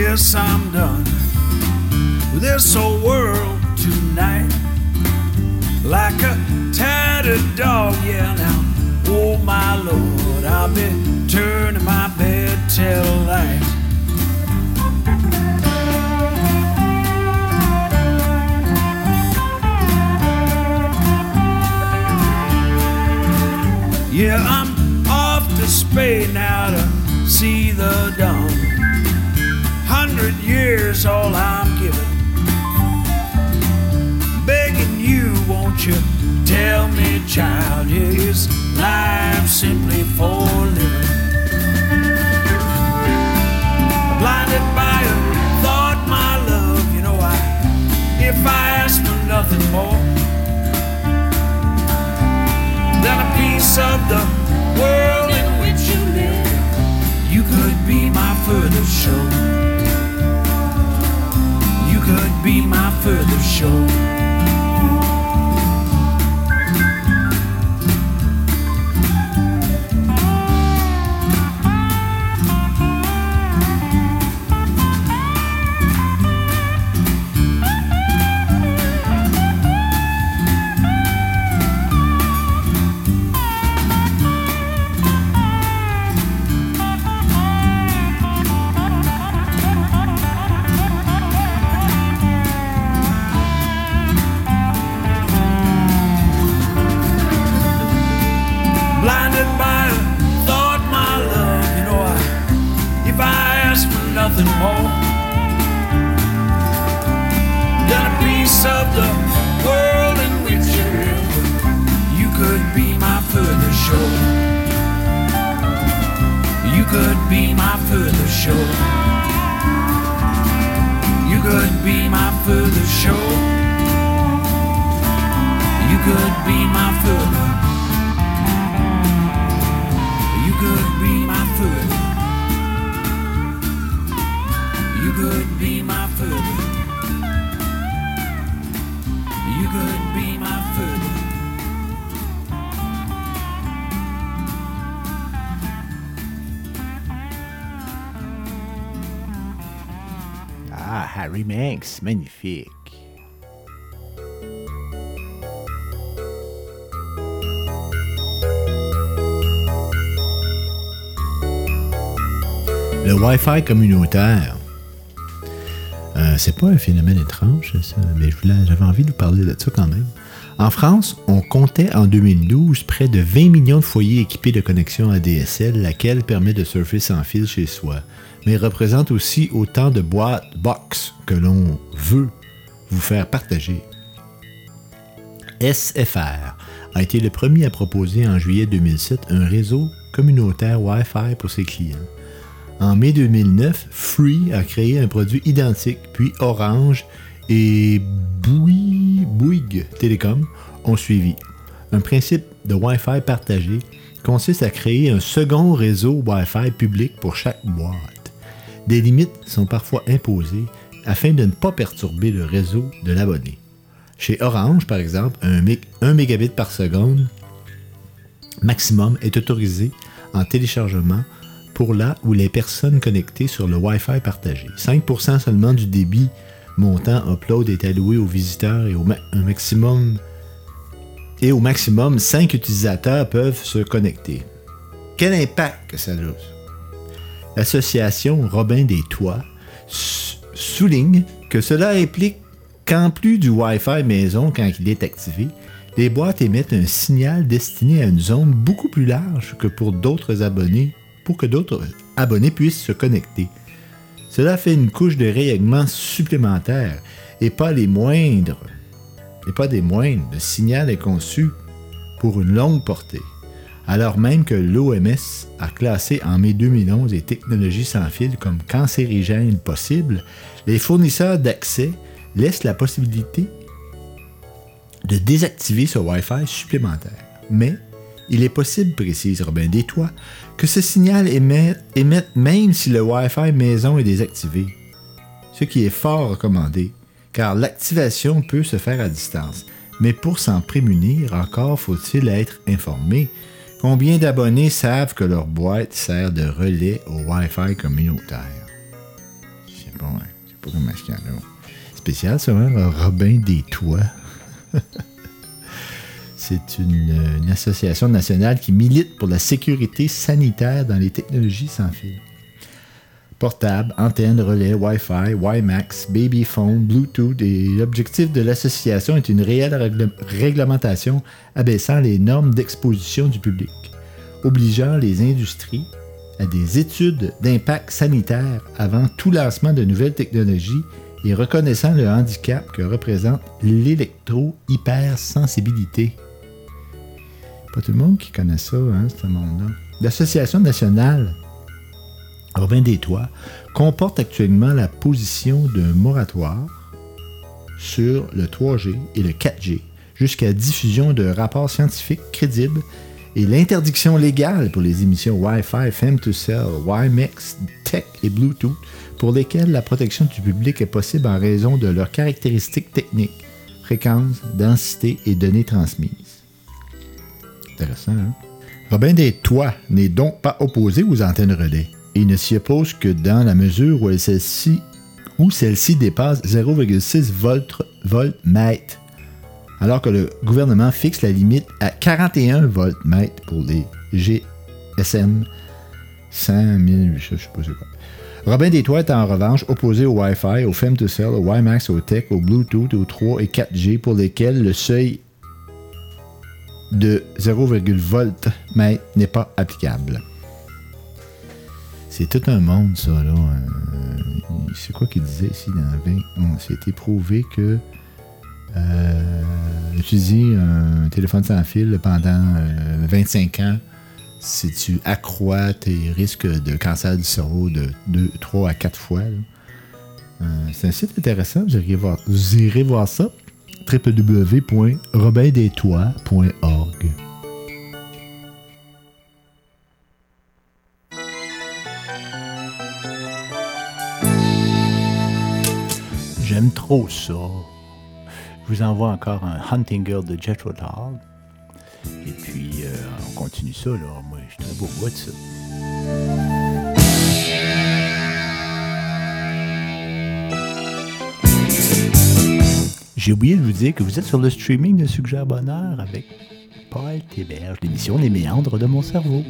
Guess I'm done with this old world tonight. Like a tattered dog, yeah, now, oh my lord, I'll be turning my bed till light. Yeah, I'm off to Spain now to see the dawn. Hundred years all I'm given. Begging you, won't you tell me, child, is life simply for living? Blinded by a thought, my love, you know I, if I ask for nothing more than a piece of the world in which you live. You could be my further shore. Further shore. Le Wi-Fi communautaire, euh, c'est pas un phénomène étrange, ça, mais j'avais envie de vous parler de ça quand même. En France, on comptait en 2012 près de 20 millions de foyers équipés de connexion ADSL, laquelle permet de surfer sans fil chez soi, mais représente aussi autant de boîtes box que l'on veut vous faire partager. SFR a été le premier à proposer en juillet 2007 un réseau communautaire Wi-Fi pour ses clients. En mai 2009, Free a créé un produit identique, puis Orange et Bouygues, Télécom ont suivi. Un principe de Wi-Fi partagé consiste à créer un second réseau Wi-Fi public pour chaque boîte. Des limites sont parfois imposées afin de ne pas perturber le réseau de l'abonné. Chez Orange, par exemple, un, mé- 1 mégabit par seconde maximum est autorisé en téléchargement pour là où les personnes connectées sur le Wi-Fi partagé. 5% seulement du débit montant upload est alloué aux visiteurs et au, maximum et au maximum 5 utilisateurs peuvent se connecter. Quel impact que ça a? L'association Robin des Toits souligne que cela implique qu'en plus du Wi-Fi maison quand il est activé, Les boîtes émettent un signal destiné à une zone beaucoup plus large que pour d'autres abonnés, pour que d'autres abonnés puissent se connecter. Cela fait une couche de rayonnement supplémentaire et pas les moindres, et pas des moindres. Le signal est conçu pour une longue portée, alors même que l'OMS a classé en mai 2011 les technologies sans fil comme cancérigènes possibles, les fournisseurs d'accès laissent la possibilité de désactiver ce Wi-Fi supplémentaire. Mais il est possible, précise Robin Détois, que ce signal émette, même si le Wi-Fi maison est désactivé, ce qui est fort recommandé, car l'activation peut se faire à distance. Mais pour s'en prémunir, encore faut-il être informé. Combien d'abonnés savent que leur boîte sert de relais au Wi-Fi communautaire? Je sais pas, hein? je pas comment est-ce. Spécial, hein, Robin des Toits. C'est une, une association nationale qui milite pour la sécurité sanitaire dans les technologies sans fil. Portable, antenne, relais, Wi-Fi, WiMAX, Babyphone, Bluetooth et l'objectif de l'association est une réelle réglementation abaissant les normes d'exposition du public, obligeant les industries à des études d'impact sanitaire avant tout lancement de nouvelles technologies et reconnaissant le handicap que représente l'électro-hypersensibilité. Pas tout le monde qui connaît ça, hein, ce monde-là. L'Association nationale Robin des Toits comporte actuellement la position d'un moratoire sur le 3G et le 4G jusqu'à diffusion de rapports scientifiques crédibles et l'interdiction légale pour les émissions Wi-Fi, FM2Cell, WiMAX, Tech et Bluetooth pour lesquelles la protection du public est possible en raison de leurs caractéristiques techniques, fréquence, densité et données transmises. Hein? Robin des Toits n'est donc pas opposé aux antennes relais. Il ne s'y oppose que dans la mesure où elle- celle-ci où celle-ci dépasse 0,6 volts, voltmètres, alors que le gouvernement fixe la limite à 41 voltmètres pour les GSM 100 000, je sais. Robin est en revanche opposé au Wi-Fi, au FEM2Cell, au WiMAX, au Tech, au Bluetooth, au 3 et 4G pour lesquels le seuil de 0,1 voltmètre n'est pas applicable. C'est tout un monde, ça, là. Euh, c'est quoi qu'il disait ici dans le 20? Bon, c'est prouvé que euh, utiliser un téléphone sans fil pendant euh, 25 ans, si tu accrois tes risques de cancer du cerveau de 2, 3 à 4 fois. Euh, c'est un site intéressant, vous irez voir ça. www.robindetois.org J'aime trop ça. Je vous envoie encore un Hunting Girl de Jethro Tull. Et puis, euh, on continue ça, là. Moi, je suis très beau bout de ça. J'ai oublié de vous dire que vous êtes sur le streaming de Suggère Bonheur avec Paul Théberge, l'émission Les méandres de mon cerveau.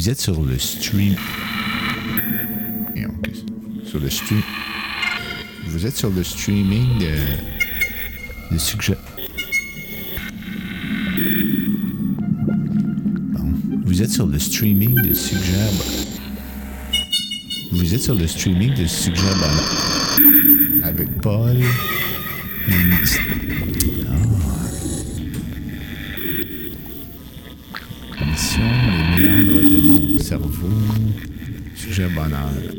Vous êtes sur le stream. Sur le stream. Vous êtes sur le streaming euh, de, de sujet. Vous êtes sur le streaming de Suggère. Vous êtes sur le streaming de Suggère Avec Paul. Ah. les méandres de mon cerveau. Sujet banal.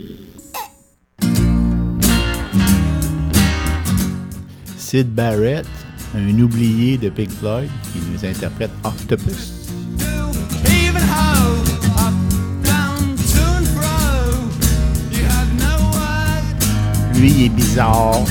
Sid Barrett, un oublié de Pink Floyd, qui nous interprète Octopus. Lui, il est bizarre.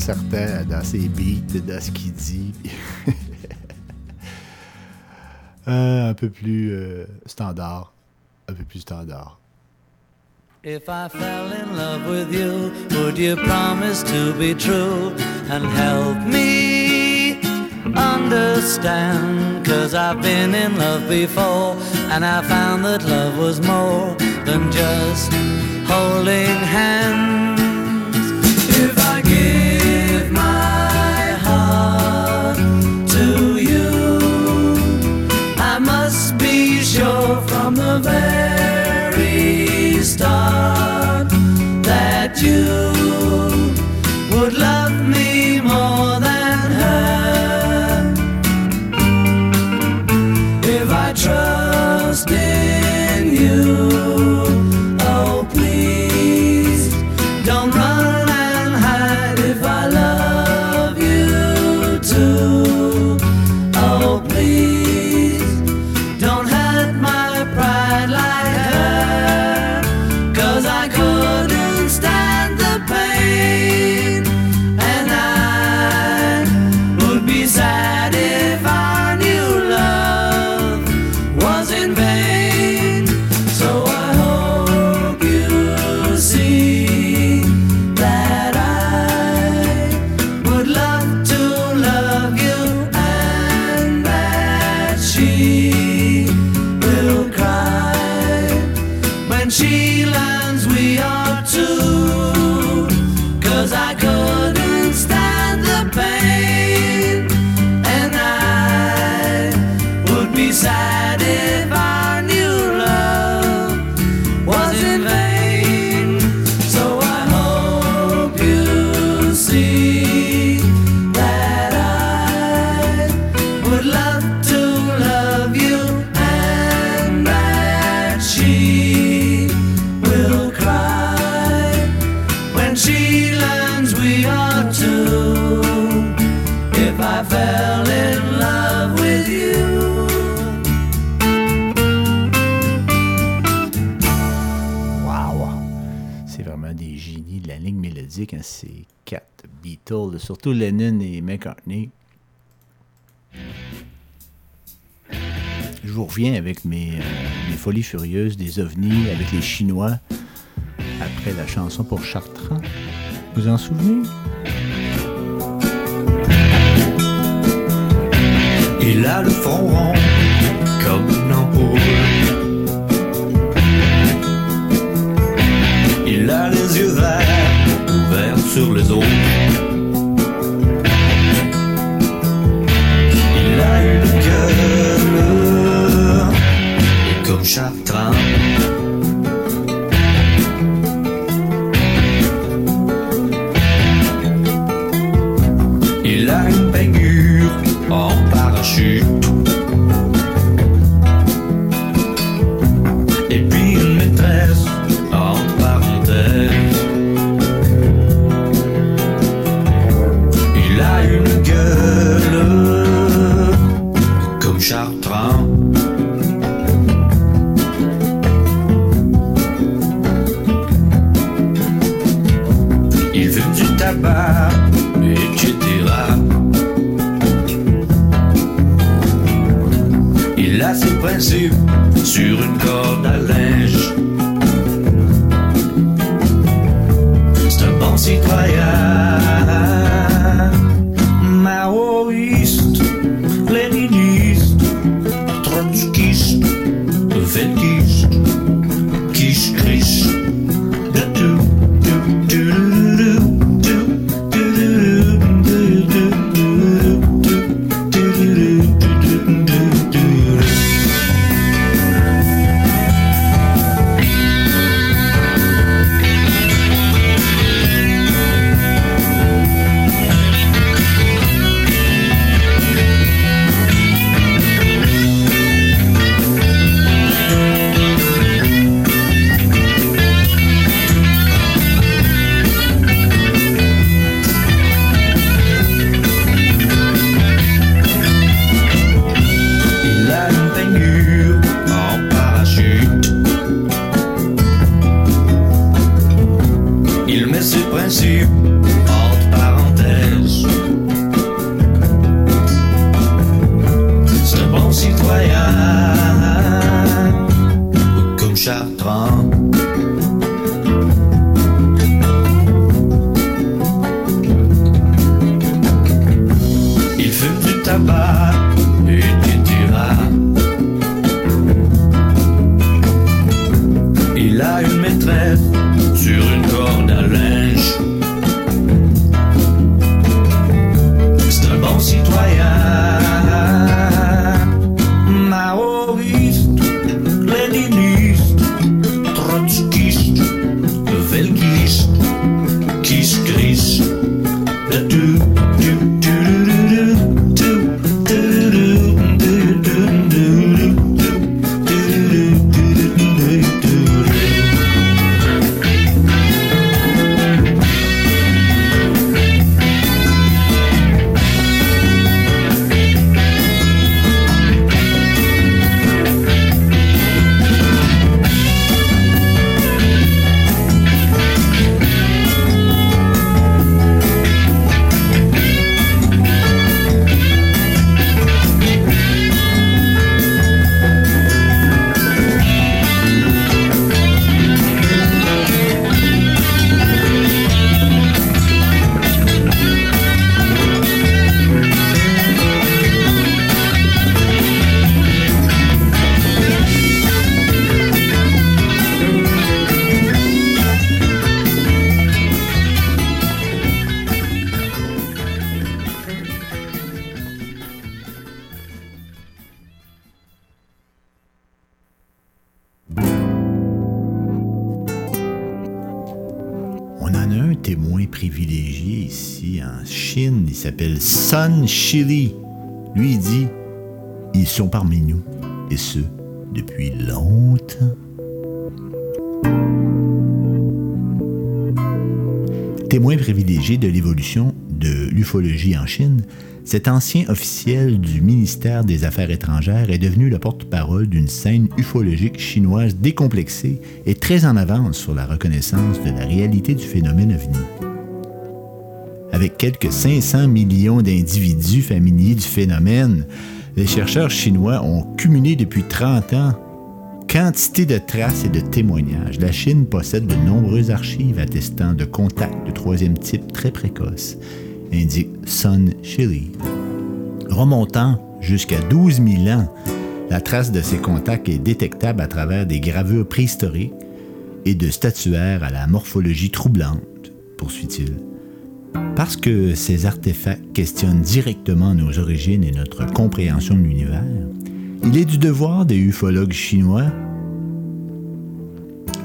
déconcertant dans ses beats, dans ce qu'il dit. euh, un peu plus euh, standard. Un peu plus standard. If I fell in love with you, would you promise to be true and help me understand? Cause I've been in love before and I found that love was more than just holding hands. sure from the very start that you would love me. Surtout Lennon et McCartney. Je vous reviens avec euh, mes, folies furieuses des ovnis avec les Chinois après la chanson pour Chartrand. Vous en souvenez? Il a le front rond comme une ampoule. Il a les yeux verts ouverts sur les autres. Schaft dran. sur une esse princípio Sun Shili. Lui, dit Ils sont parmi nous, et ce, depuis longtemps. Témoin privilégié de l'évolution de l'ufologie en Chine, cet ancien officiel du ministère des Affaires étrangères est devenu le porte-parole d'une scène ufologique chinoise décomplexée et très en avance sur la reconnaissance de la réalité du phénomène ovni. Avec quelques 500 millions d'individus familiers du phénomène, les chercheurs chinois ont cumulé depuis 30 ans quantité de traces et de témoignages. La Chine possède de nombreuses archives attestant de contacts de troisième type très précoces, indique Sun Shili. Remontant jusqu'à 12 000 ans, la trace de ces contacts est détectable à travers des gravures préhistoriques et de statuaires à la morphologie troublante, poursuit-il. Parce que ces artefacts questionnent directement nos origines et notre compréhension de l'univers, il est du devoir des ufologues chinois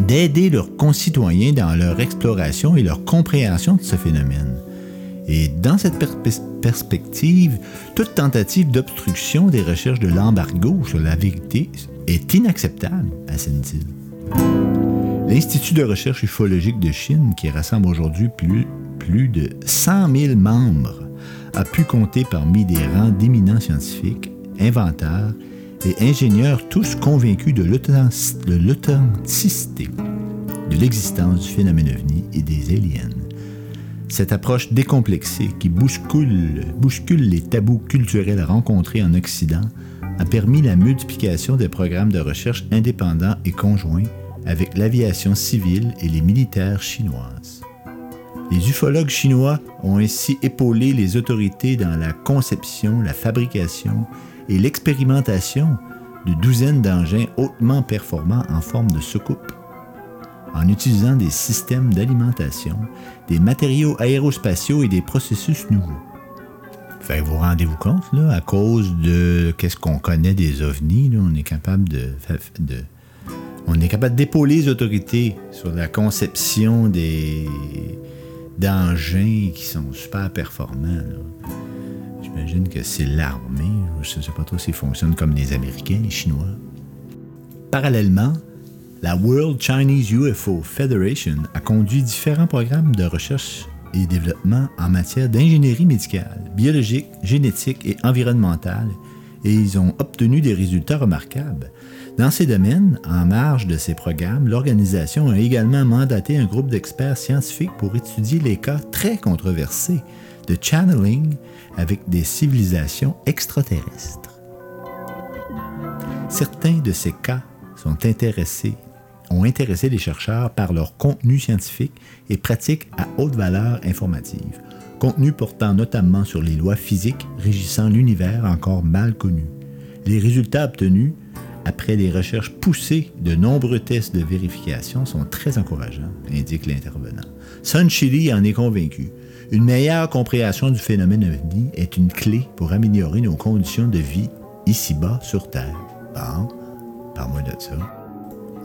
d'aider leurs concitoyens dans leur exploration et leur compréhension de ce phénomène. Et dans cette per- perspective, toute tentative d'obstruction des recherches de l'embargo sur la vérité est inacceptable, assène-t-il. L'Institut de recherche ufologique de Chine, qui rassemble aujourd'hui plus, plus de 100 000 membres, a pu compter parmi des rangs d'éminents scientifiques, inventeurs et ingénieurs tous convaincus de l'authentic- de l'authenticité de l'existence du phénomène ovni et des aliens. Cette approche décomplexée qui bouscule, bouscule les tabous culturels rencontrés en Occident a permis la multiplication des programmes de recherche indépendants et conjoints avec l'aviation civile et les militaires chinoises. Les ufologues chinois ont ainsi épaulé les autorités dans la conception, la fabrication et l'expérimentation de douzaines d'engins hautement performants en forme de soucoupe en utilisant des systèmes d'alimentation, des matériaux aérospatiaux et des processus nouveaux. Fait vous rendez-vous compte, là, à cause de qu'est-ce qu'on connaît des ovnis, on est capable de, de- on est capable d'épauler les autorités sur la conception des d'engins qui sont super performants. J'imagine que c'est l'armée. Je ne sais pas trop s'ils fonctionnent comme les Américains, les Chinois. Parallèlement, la World Chinese UFO Federation a conduit différents programmes de recherche et développement en matière d'ingénierie médicale, biologique, génétique et environnementale, et ils ont obtenu des résultats remarquables. Dans ces domaines, en marge de ces programmes, l'organisation a également mandaté un groupe d'experts scientifiques pour étudier les cas très controversés de channeling avec des civilisations extraterrestres. Certains de ces cas ont intéressé les chercheurs par leur contenu scientifique et pratiques à haute valeur informative, contenu portant notamment sur les lois physiques régissant l'univers encore mal connu. Les résultats obtenus après des recherches poussées de nombreux tests de vérification sont très encourageants, indique l'intervenant. Sun Chili en est convaincu. Une meilleure compréhension du phénomène ovni est une clé pour améliorer nos conditions de vie ici-bas sur Terre. Bon, parle-moi de ça.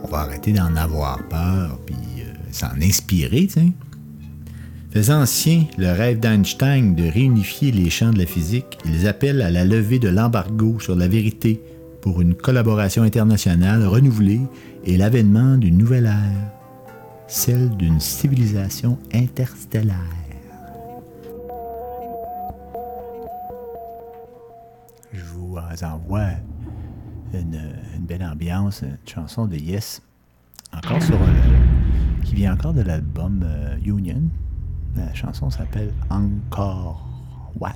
On va arrêter d'en avoir peur, puis euh, s'en inspirer, tu. Faisant sien le rêve d'Einstein de réunifier les champs de la physique, ils appellent à la levée de l'embargo sur la vérité pour une collaboration internationale renouvelée et l'avènement d'une nouvelle ère, celle d'une civilisation interstellaire. Je vous envoie une, belle ambiance, une chanson de Yes, encore sur, euh, qui vient encore de l'album euh, Union. La chanson s'appelle Encore What,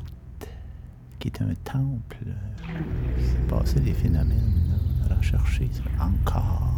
qui est un temple. euh, C'est passé des phénomènes. Là. Va rechercher ça. Encore.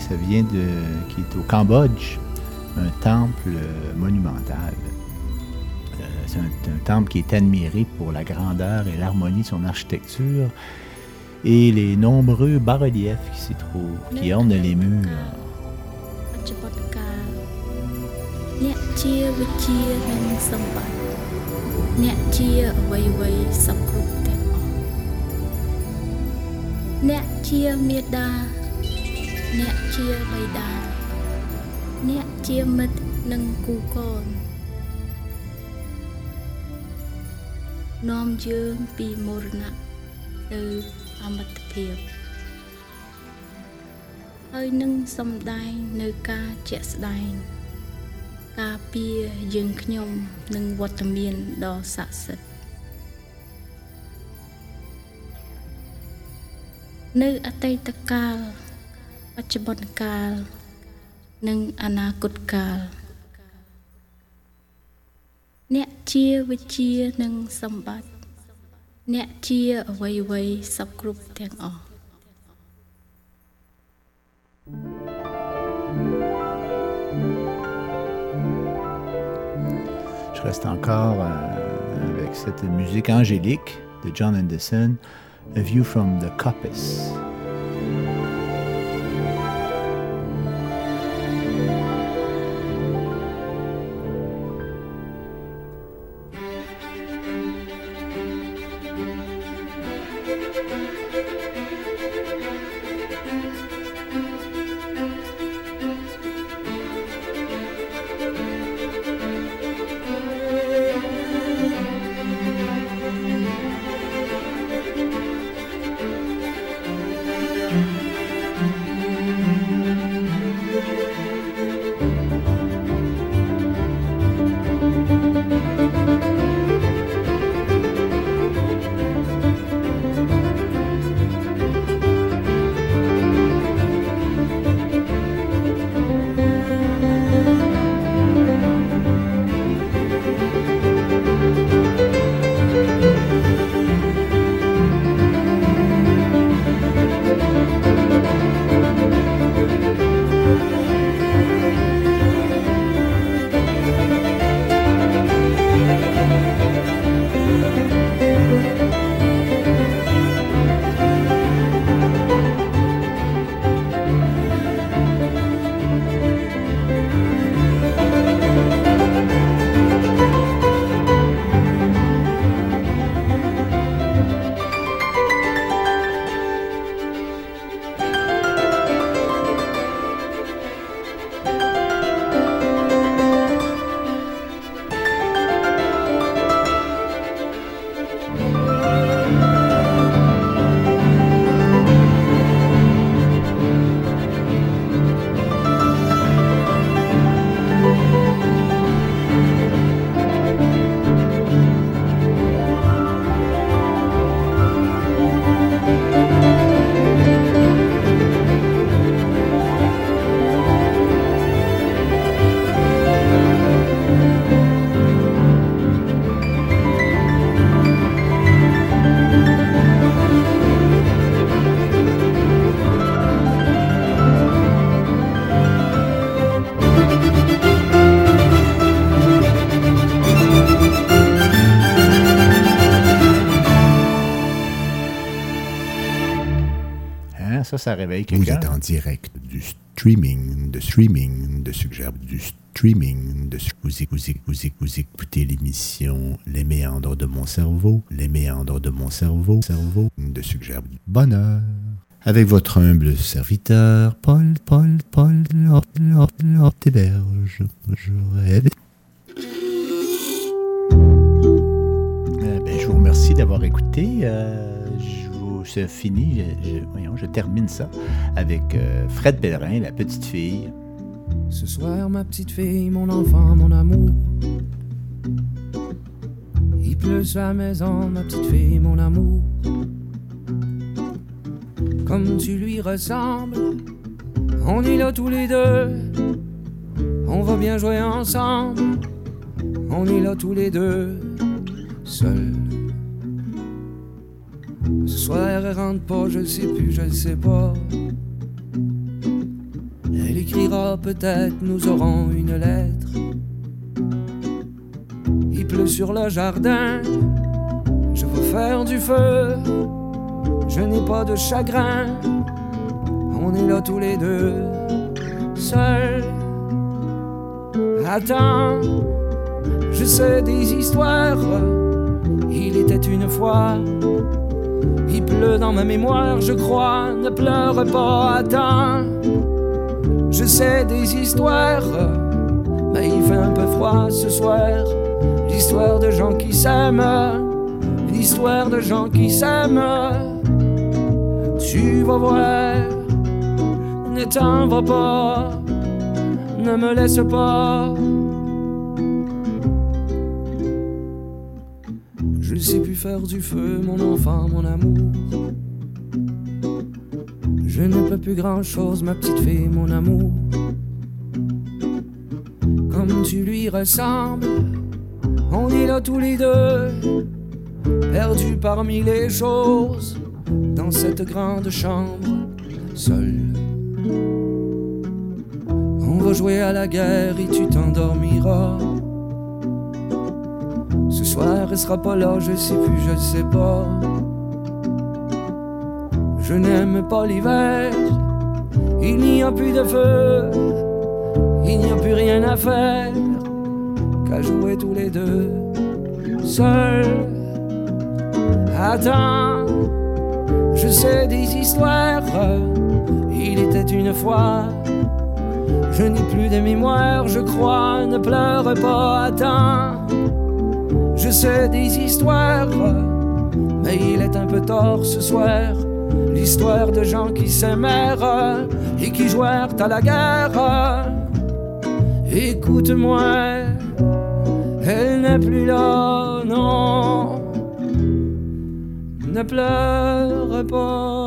Ça vient de qui est au Cambodge, un temple monumental. Euh, c'est un, un temple qui est admiré pour la grandeur et l'harmonie de son architecture et les nombreux bas-reliefs qui s'y trouvent, qui ornent les murs. ជាវិជានិងសម្បត្តិអ្នកជាអ្វីអ្វីៗសពគ្រប់ទាំងអស់អ្នកជាមេដាអ្នកជាបៃតាអ្នកជាមិត្តនិងគូកននាំយើងពីមរណៈទៅអមតភាពហើយនឹងសំដែងនៅការជាក់ស្ដែង ការពារយើងខ្ញុំនឹងវត្តមានដ៏ស័ក្តិសិទ្ធិនៅអតីតកាល បច្ចុប្បន្នកាលនិងអនាគតកាល អ្នកជាវិជានិងសម្បត្តិអ្នកជាអ្វីអ្វីៗសពគ្រប់ទាំងអស់ Je reste encore euh, avec cette musique angélique de John Anderson, A View from the Coppice. Ça, ça réveille Vous quelqu'un. êtes en direct du streaming, de streaming, de suggère du streaming, de vous, vous, vous, vous écoutez l'émission Les méandres de mon cerveau, les méandres de mon cerveau, cerveau, de suggère du bonheur. Avec votre humble serviteur, Paul, Paul, Paul, Lord, Lord, Lord Héberge. Je rêve. Euh, ben, je vous remercie d'avoir écouté. Euh, je vous, c'est fini. Je, je- voyons, je termine ça avec euh, Fred Pellerin, la petite fille. Ce soir, ma petite fille, mon enfant, mon amour. Il pleut sur la maison, ma petite fille, mon amour. Comme tu lui ressembles, on est là tous les deux. On va bien jouer ensemble. On est là tous les deux, seuls. Elle rentre pas, je sais plus, je sais pas. Elle écrira peut-être, nous aurons une lettre. Il pleut sur le jardin, je veux faire du feu. Je n'ai pas de chagrin, on est là tous les deux, seuls. Attends, je sais des histoires. Il était une fois, dans ma mémoire, je crois. Ne pleure pas, attends. Je sais des histoires, mais il fait un peu froid ce soir. L'histoire de gens qui s'aiment, l'histoire de gens qui s'aiment. Tu vas voir, ne pas, ne me laisse pas. Faire du feu, mon enfant, mon amour. Je ne peux plus grand chose, ma petite fille, mon amour. Comme tu lui ressembles, on est là tous les deux, perdus parmi les choses, dans cette grande chambre, seul. On va jouer à la guerre et tu t'endormiras. Soir, elle sera pas là, je sais plus, je sais pas. Je n'aime pas l'hiver, il n'y a plus de feu, il n'y a plus rien à faire qu'à jouer tous les deux, seuls. Attends, je sais des histoires, il était une fois. Je n'ai plus de mémoire, je crois, ne pleure pas, attends. Je sais des histoires, mais il est un peu tard ce soir. L'histoire de gens qui s'aimèrent et qui jouèrent à la guerre. Écoute-moi, elle n'est plus là, non. Ne pleure pas.